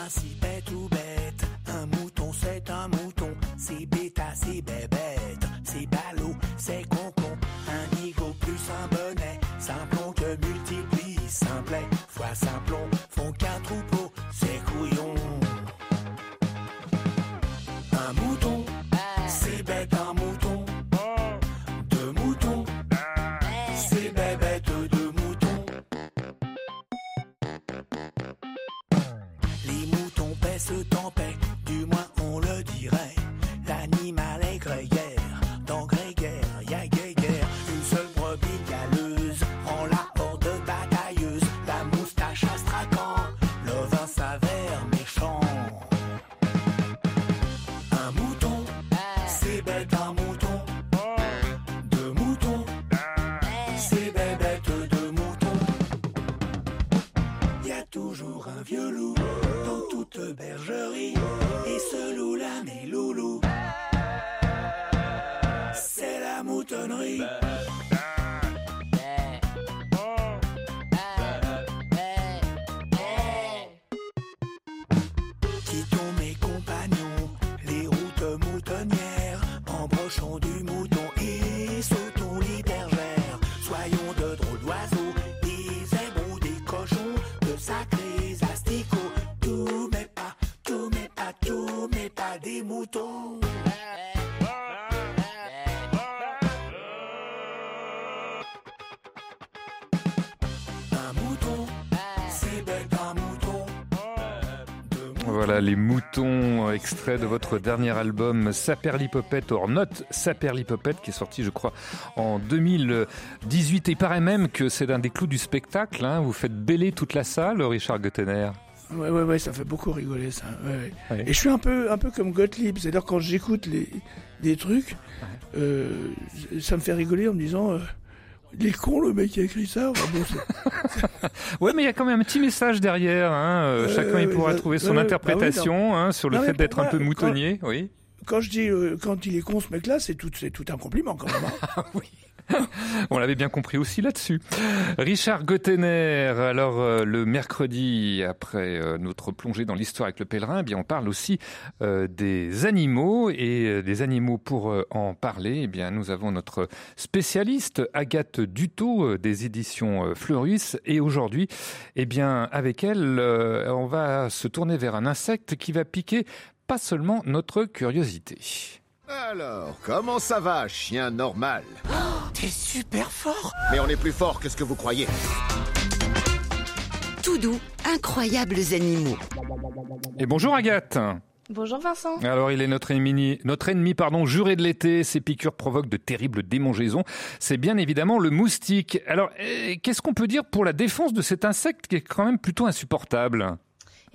Principe est tout bête. Un mouton, c'est un mouton. C'est bêta, c'est bébête. C'est ballot, c'est Voilà les moutons, euh, extrait de votre dernier album Saperlipopette, or not Saperlipopette, qui est sorti, je crois, en 2018. Et il paraît même que c'est un des clous du spectacle. hein. Vous faites bêler toute la salle, Richard Gottener. Ouais, ouais, ouais, ça fait beaucoup rigoler ça. Ouais. Et je suis un peu, un peu comme Gottlieb, c'est-à-dire quand j'écoute les, des trucs, euh, ça me fait rigoler en me disant, euh, il est con le mec qui a écrit ça. Ouais, mais il y a quand même un petit message derrière. hein. Euh, Chacun il pourra trouver son interprétation bah oui, non. hein, sur le Non, fait d'être un peu moutonnier. Oui. Quand je dis euh, quand il est con ce mec-là, c'est tout, c'est tout un compliment quand même. hein. On l'avait bien compris aussi là-dessus. Richard Gottener, alors euh, le mercredi, après euh, notre plongée dans l'histoire avec le pèlerin, eh bien on parle aussi des animaux et des animaux pour en parler. Eh bien nous avons notre spécialiste Agathe Dutot des éditions Fleurus et aujourd'hui, eh bien avec elle, on va se tourner vers un insecte qui va piquer pas seulement notre curiosité. Alors, comment ça va, chien normal? T'es super fort Mais on est plus fort que ce que vous croyez. Tout doux, incroyables animaux. Et bonjour Agathe. Bonjour Vincent. Alors, il est notre ennemi, notre ennemi pardon, juré de l'été. Ces piqûres provoquent de terribles démangeaisons. C'est bien évidemment le moustique. Alors, euh, qu'est-ce qu'on peut dire pour la défense de cet insecte qui est quand même plutôt insupportable?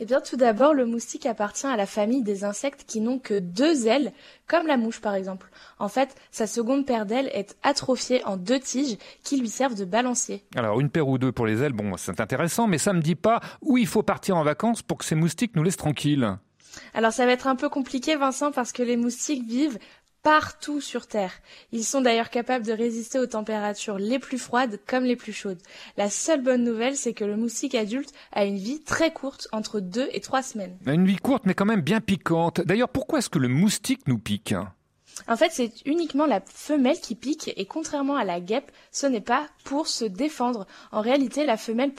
Eh bien, tout d'abord, le moustique appartient à la famille des insectes qui n'ont que deux ailes, comme la mouche par exemple. En fait, sa seconde paire d'ailes est atrophiée en deux tiges qui lui servent de balancier. Alors, une paire ou deux pour les ailes, bon, c'est intéressant, mais ça me dit pas où il faut partir en vacances pour que ces moustiques nous laissent tranquilles. Alors, ça va être un peu compliqué, Vincent, parce que les moustiques vivent partout sur Terre. Ils sont d'ailleurs capables de résister aux températures les plus froides comme les plus chaudes. La seule bonne nouvelle, c'est que le moustique adulte a une vie très courte, entre deux et trois semaines. Une vie courte, mais quand même bien piquante. D'ailleurs, pourquoi est-ce que le moustique nous pique En fait, c'est uniquement la femelle qui pique et contrairement à la guêpe, ce n'est pas pour se défendre. En réalité, la femelle,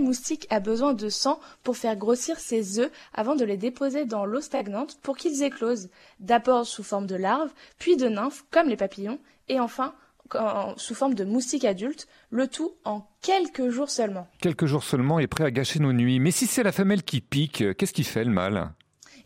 moustique a besoin de sang pour faire grossir ses œufs avant de les déposer dans l'eau stagnante pour qu'ils éclosent. D'abord sous forme de larves, puis de nymphes comme les papillons et enfin en- sous forme de moustiques adultes, le tout en quelques jours seulement. Quelques jours seulement et prêt à gâcher nos nuits. Mais si c'est la femelle qui pique, qu'est-ce qui fait le mal?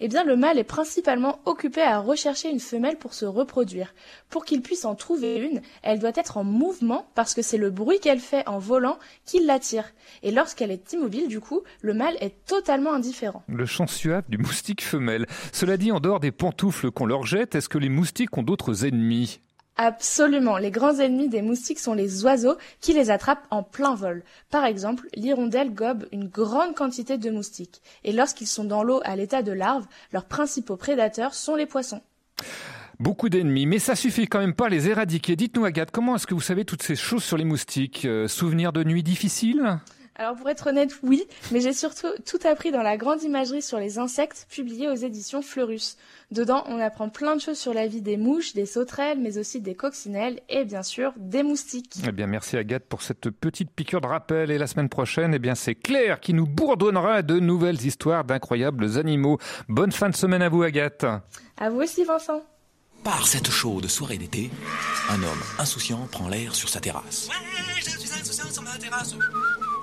Eh bien, le mâle est principalement occupé à rechercher une femelle pour se reproduire. Pour qu'il puisse en trouver une, elle doit être en mouvement parce que c'est le bruit qu'elle fait en volant qui l'attire. Et lorsqu'elle est immobile, du coup, le mâle est totalement indifférent. Le chant suave du moustique femelle. Cela dit, en dehors des pantoufles qu'on leur jette, est-ce que les moustiques ont d'autres ennemis? Absolument. Les grands ennemis des moustiques sont les oiseaux qui les attrapent en plein vol. Par exemple, l'hirondelle gobe une grande quantité de moustiques. Et lorsqu'ils sont dans l'eau à l'état de larves, leurs principaux prédateurs sont les poissons. Beaucoup d'ennemis, mais ça suffit quand même pas à les éradiquer. Dites-nous Agathe, comment est-ce que vous savez toutes ces choses sur les moustiques? Euh, Souvenirs de nuits difficiles? Alors pour être honnête, oui, mais j'ai surtout tout appris dans la grande imagerie sur les insectes publiée aux éditions Fleurus. Dedans, on apprend plein de choses sur la vie des mouches, des sauterelles, mais aussi des coccinelles et bien sûr des moustiques. Eh bien, merci Agathe pour cette petite piqûre de rappel. Et la semaine prochaine, eh bien, c'est Claire qui nous bourdonnera de nouvelles histoires d'incroyables animaux. Bonne fin de semaine à vous, Agathe. À vous aussi, Vincent. Par cette chaude soirée d'été, un homme insouciant prend l'air sur sa terrasse.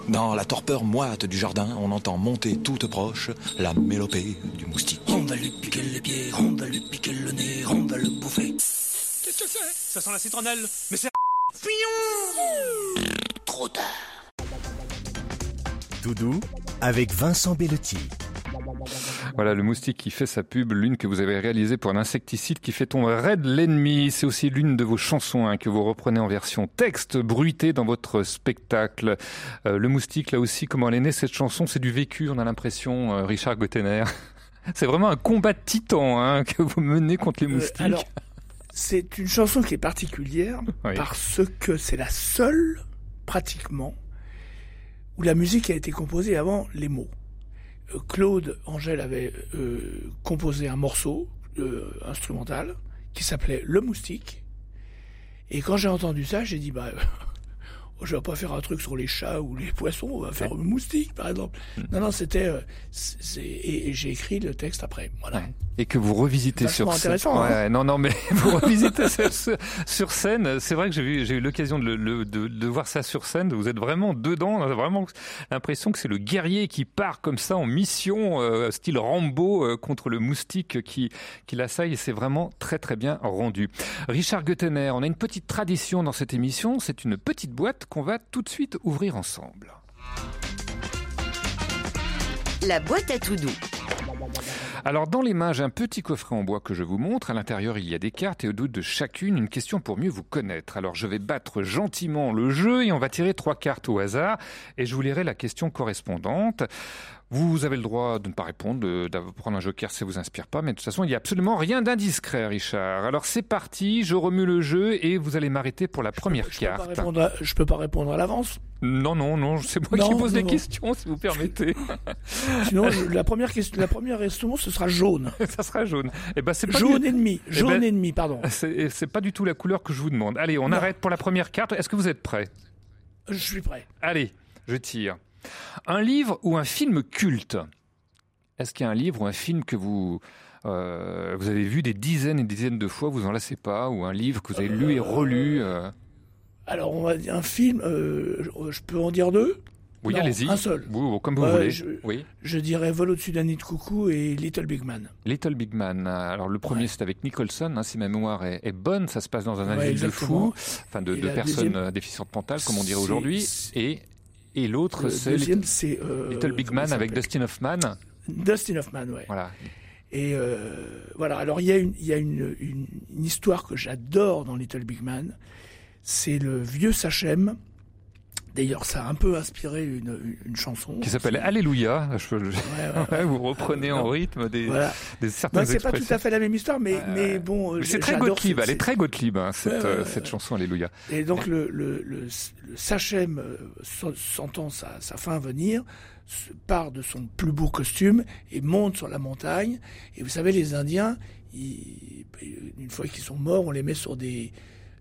Dans la torpeur moite du jardin, on entend monter toute proche la mélopée du moustique. On va lui piquer les pieds, on va lui piquer le nez, on va le bouffer. Qu'est-ce que c'est? Ça sent la citronnelle. Mais c'est Trop tard. Tout doux avec Vincent Bellotti. Voilà le moustique qui fait sa pub, l'une que vous avez réalisée pour un insecticide qui fait tomber raide l'ennemi. C'est aussi l'une de vos chansons hein, que vous reprenez en version texte, bruitée dans votre spectacle. Euh, le moustique, là aussi, comment elle est née cette chanson? C'est du vécu, on a l'impression, euh, Richard Gottener. C'est vraiment un combat de titan hein, que vous menez contre les Euh, moustiques. alors, c'est une chanson qui est particulière Oui. parce que c'est la seule, pratiquement, où la musique a été composée avant les mots. Claude Angèle avait euh, composé un morceau euh, instrumental qui s'appelait Le Moustique. Et quand j'ai entendu ça, j'ai dit, bah, je vais pas faire un truc sur les chats ou les poissons, on va faire le moustique, par exemple. Hmm. Non, non, c'était... euh, et, et j'ai écrit le texte après. Voilà. Et que vous revisitez sur scène. intéressant, hein. Ouais, non, non, mais vous revisitez sur, sur scène. C'est vrai que j'ai eu l'occasion de, voir ça sur scène. Vous êtes vraiment dedans. On a vraiment l'impression que c'est le guerrier qui part comme ça en mission, euh, style Rambo, euh, contre le moustique qui, qui l'assaille. Et c'est vraiment très, très bien rendu. Richard Gottener, on a une petite tradition dans cette émission. C'est une petite boîte qu'on va tout de suite ouvrir ensemble. La boîte à tout doux. Alors dans les mains, j'ai un petit coffret en bois que je vous montre. À l'intérieur, il y a des cartes et au doute de chacune, une question pour mieux vous connaître. Alors je vais battre gentiment le jeu et on va tirer trois cartes au hasard et je vous lirai la question correspondante. Vous avez le droit de ne pas répondre, de, de prendre un joker si ça vous inspire pas, mais de toute façon, il n'y a absolument rien d'indiscret, Richard. Alors c'est parti, je remue le jeu et vous allez m'arrêter pour la première Je peux pas carte. à, je peux pas répondre à l'avance. Non, non, non, c'est moi qui pose non. questions, si vous permettez. Sinon, je- la première question, la première question, ce sera jaune. ça sera jaune. Eh ben, c'est pas Jaune du- ennemi, Eh jaune ben, ennemi, pardon. C'est pas du tout la couleur que je vous demande. Allez, on Non. arrête pour la première carte. Est-ce que vous êtes prêts? Je suis prêt. Allez, je tire. Un livre ou un film culte? Est-ce qu'il y a un livre ou un film que vous, euh, vous avez vu des dizaines et des dizaines de fois, vous en lassez pas Ou un livre que vous avez lu et relu euh Alors, on va dire un film, euh, je- peux en dire deux? Oui, allez-y. Un seul. Oui, comme vous voulez. je- Oui. Je dirais Vol au-dessus d'un nid de coucou et Little Big Man. Little Big Man. Alors le premier c'est avec Nicholson, hein, si ma mémoire est, est bonne, ça se passe dans un Ouais, asile de fous, enfin de, de personnes deuxième- euh, déficientes mentales, comme on dirait aujourd'hui. Et et l'autre c'est Little, euh, Little Big Man avec Dustin Hoffman. Dustin Hoffman, ouais. Voilà. Et euh, voilà. Alors il y a une, il y a une, une, une histoire que j'adore dans Little Big Man. C'est le vieux Sachem. D'ailleurs, ça a un peu inspiré une, une chanson Qui s'appelle Alléluia. Je, je- ouais. vous reprenez en rythme des, Voilà. des certaines c'est pas tout à fait la même histoire, mais, mais bon. Mais C'est très Gottlieb, elle est très Gottlieb, hein, cette, euh, cette chanson Alléluia. Et donc le, le, le, le Sachem, euh, sen- sentant sa, sa fin venir, part de son plus beau costume et monte sur la montagne. Et vous savez, les Indiens, ils- une fois qu'ils sont morts, on les met sur des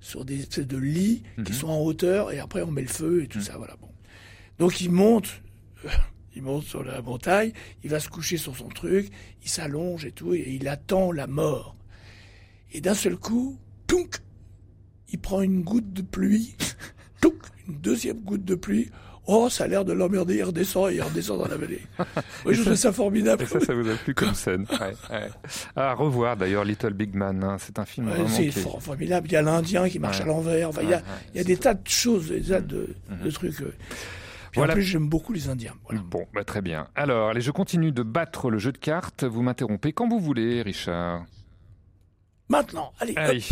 sur des espèces de lits qui Mhm. sont en hauteur et après on met le feu et tout ça. Voilà. Bon. Donc il monte. Il monte sur la montagne, il va se coucher sur son truc, il s'allonge et tout, et il attend la mort. Et d'un seul coup, tounk, il prend une goutte de pluie, touk, une deuxième goutte de pluie. Oh, ça a l'air de l'emmerder, il redescend et il redescend dans la vallée. Oui, je trouve ça formidable. Et ça, ça vous a plu comme scène. Ouais, ouais. À revoir d'ailleurs Little Big Man. hein, C'est un film Ouais, c'est formidable. Il y a l'Indien qui marche à l'envers. Enfin, il y a, Ouais, ouais, il y a des tas de choses, des tas de, de trucs. euh. Puis Voilà. en plus, j'aime beaucoup les Indiens. Bon, bah, très bien. Alors, allez, je continue de battre le jeu de cartes. Vous m'interrompez quand vous voulez, Richard. Maintenant, allez. Allez.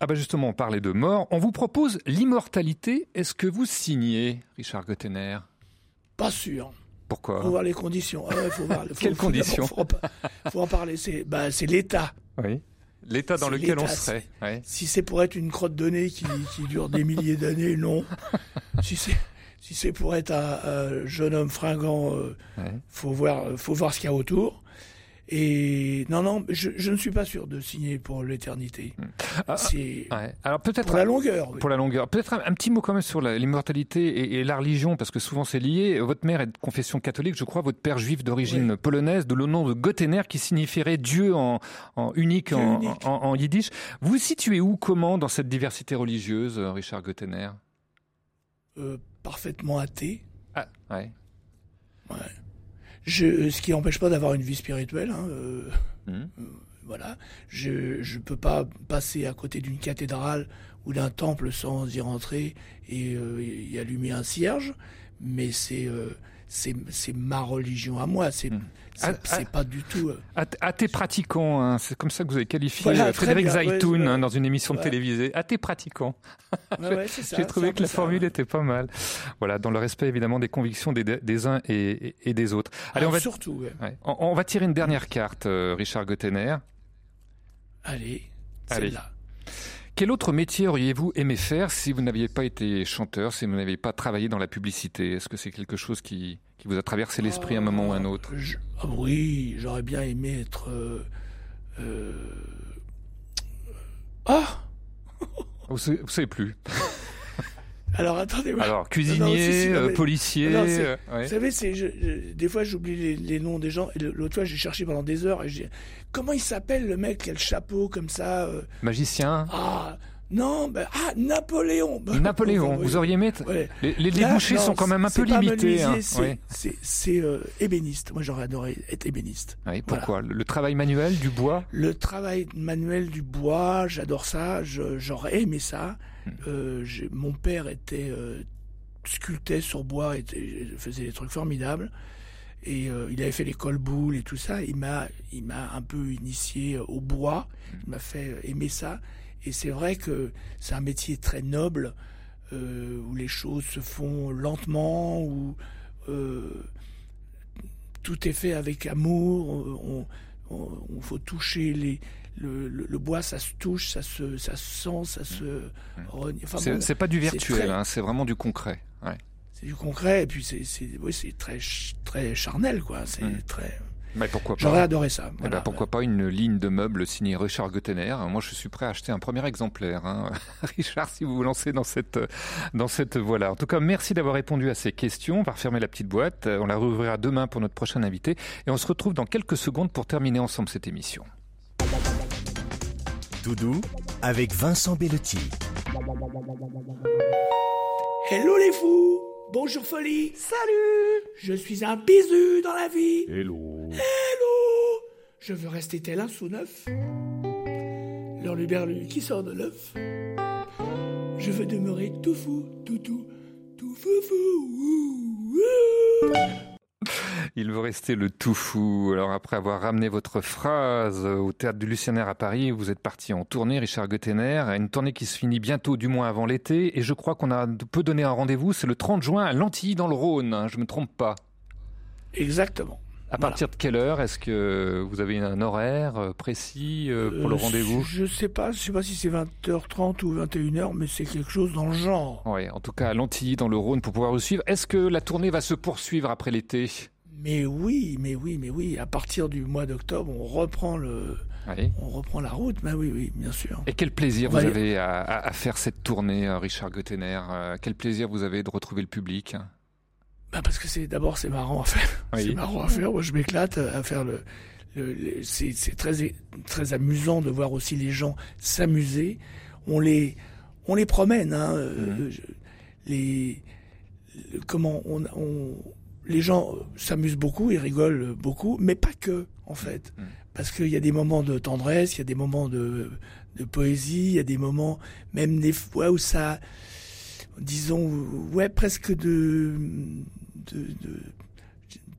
Ah bah justement, on parlait de mort. On vous propose l'immortalité. Est-ce que vous signez, Richard Gottener? Pas sûr. Pourquoi? Faut voir les conditions. Ah ouais, faut voir. Faut, Quelles faut- conditions? faut, faut en parler. C'est bah, c'est l'État. Oui. L'état dans lequel on serait. Ouais. Si c'est pour être une crotte de nez qui, qui dure des milliers d'années, non. Si c'est si c'est pour être un, un jeune homme fringant, euh, faut voir faut voir ce qu'il y a autour. Et non non, je, je ne suis pas sûr de signer pour l'éternité. c'est Ouais. Alors peut-être pour la longueur. oui. Pour la longueur. Peut-être un, un petit mot quand même sur l'immortalité et, et la religion, parce que souvent c'est lié. Votre mère est de confession catholique, je crois, votre père juif d'origine polonaise, de le nom de Gottener, qui signifierait Dieu en, en unique, Dieu en, unique. en- en yiddish. Vous vous situez où, comment, dans cette diversité religieuse, euh, Richard Gottener Euh, parfaitement athée. Ah, ouais. Ouais. Je, ce qui n'empêche pas d'avoir une vie spirituelle. Hein, euh, Mmh. euh, voilà. Je je peux pas passer à côté d'une cathédrale ou d'un temple sans y rentrer et euh, y allumer un cierge. Mais c'est euh, c'est c'est ma religion à moi. C'est Ah, c'est pas du tout. euh, Ath- Athée pratiquant, hein, c'est comme ça que vous avez qualifié Voilà, euh, Frédéric bien, Zaitoun ouais. hein, dans une émission de télévisée. Athée pratiquant. Ouais, J'ai trouvé que la ça, formule était pas mal. Voilà, dans le respect évidemment des convictions des, des uns et, et- et des autres. Allez, Ah, on va surtout. On, on va tirer une dernière carte, euh, Richard Gottener. Allez, Allez. celle-là. Quel autre métier auriez-vous aimé faire si vous n'aviez pas été chanteur, si vous n'aviez pas travaillé dans la publicité? Est-ce que c'est quelque chose qui, qui vous a traversé l'esprit à un moment ou à un autre? Je- ah oui, j'aurais bien aimé être. euh, euh, Ah Vous savez, vous savez plus. Alors attendez. Alors, cuisinier, policier, Non, c'est- euh, ouais. Vous savez, c'est je- je- des fois j'oublie les, les noms des gens. L'autre fois, j'ai cherché pendant des heures et j'ai comment il s'appelle le mec qui a le chapeau comme ça euh, Magicien Ah non, ben, ah Napoléon. Napoléon, vous auriez aimé Ouais. Les, les Là, débouchés sont quand même un peu limités. hein, c'est euh, ébéniste. Moi, j'aurais adoré être ébéniste. Oui, pourquoi? Le, le travail manuel, du bois? Le travail manuel du bois, j'adore ça, je- j'aurais aimé ça. Hmm. Euh, mon père était euh, sculptait sur bois, était, faisait des trucs formidables. Et euh, il avait fait l'école boule et tout ça. Il m'a, il m'a un peu initié au bois. Il m'a fait aimer ça. Et c'est vrai que c'est un métier très noble euh, où les choses se font lentement, où euh, tout est fait avec amour. On, on, on faut toucher les, le, le, le, bois, ça se touche, ça se, ça se sent, ça se. Enfin, c'est bon, pas du virtuel, c'est hein, vraiment du concret. Ouais. C'est du concret, et puis c'est, oui, c'est très, très charnel, quoi. C'est mmh. très. Mais pourquoi pas J'aurais adoré ça. Voilà. Eh ben pourquoi pas une ligne de meubles signée Richard Gottener Moi, je suis prêt à acheter un premier exemplaire. Hein. Richard, si vous vous lancez dans cette dans cette voie-là. En tout cas, merci d'avoir répondu à ces questions. On va refermer la petite boîte. On la rouvrira demain pour notre prochain invité, et on se retrouve dans quelques secondes pour terminer ensemble cette émission. Doudou avec Vincent Bellotti. Hello les fous Bonjour Folie Salut Je suis un bisu dans la vie Hello Hello Je veux rester tel un sous neuf. L'horluberlu qui sort de l'œuf. Je veux demeurer tout fou, tout tout, tout fou fou. Il veut rester le tout fou. Alors après avoir ramené votre phrase au théâtre du Lucianaire à Paris, vous êtes parti en tournée, Richard Gottener, une tournée qui se finit bientôt, du moins avant l'été. Et je crois qu'on a peut donner un rendez-vous, c'est le 30 juin à Lantilly dans le Rhône. Hein, je me trompe pas. Exactement. À partir de quelle heure Est-ce que vous avez un horaire euh, précis euh, pour le rendez-vous Je sais pas, je sais pas si c'est 20h30 ou 21h, mais c'est quelque chose dans le genre. Oui, en tout cas à Lantilly dans le Rhône pour pouvoir le suivre. Est-ce que la tournée va se poursuivre après l'été? Mais oui, mais oui, mais oui. À partir du mois d'octobre, on reprend le, oui. on reprend la route. Mais oui, oui, bien sûr. Et quel plaisir vous avez à, à, faire cette tournée, euh, Richard Gottener Quel plaisir vous avez de retrouver le public? Bah parce que c'est d'abord c'est marrant à faire. Oui. C'est marrant à faire. Moi, je m'éclate à faire le. le, le c'est très très amusant de voir aussi les gens s'amuser. On les on les promène. Hein, mmh. les comment on, on les gens s'amusent beaucoup, ils rigolent beaucoup, mais pas que, en fait. Mmh. Parce qu'il y a des moments de tendresse, il y a des moments de, de poésie, il y a des moments, même des fois où ça, disons, ouais, presque de,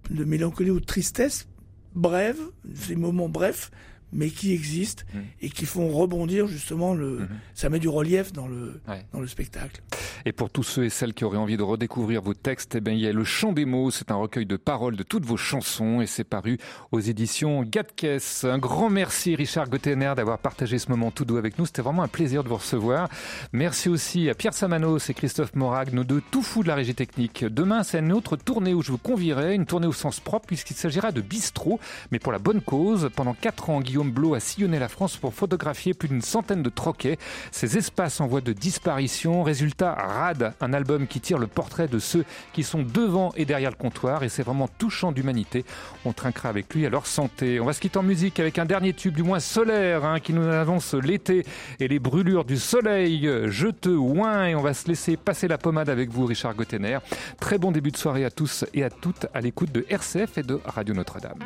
de, mélancolie ou de tristesse, brève, ces moments brefs, mais qui existent mmh. et qui font rebondir justement le. Mmh. Ça met du relief dans le ouais. dans le spectacle. Et pour tous ceux et celles qui auraient envie de redécouvrir vos textes, eh bien il y a le Chant des mots. C'est un recueil de paroles de toutes vos chansons et c'est paru aux éditions Gatkes. Un grand merci Richard Gottener d'avoir partagé ce moment tout doux avec nous. C'était vraiment un plaisir de vous recevoir. Merci aussi à Pierre Samanos et Christophe Morag, nos deux tout fous de la régie technique. Demain, c'est une autre tournée où je vous convierai, une tournée au sens propre puisqu'il s'agira de bistrot, mais pour la bonne cause. Pendant quatre ans, Guillaume Blot a sillonné la France pour photographier plus d'une centaine de troquets. Ces espaces en voie de disparition. Résultat, Rad, un album qui tire le portrait de ceux qui sont devant et derrière le comptoir. Et c'est vraiment touchant d'humanité. On trinquera avec lui à leur santé. On va se quitter en musique avec un dernier tube, du moins solaire, hein, qui nous annonce l'été et les brûlures du soleil. Je te ouin et on va se laisser passer la pommade avec vous, Richard Gottener. Très bon début de soirée à tous et à toutes à l'écoute de RCF et de Radio Notre-Dame.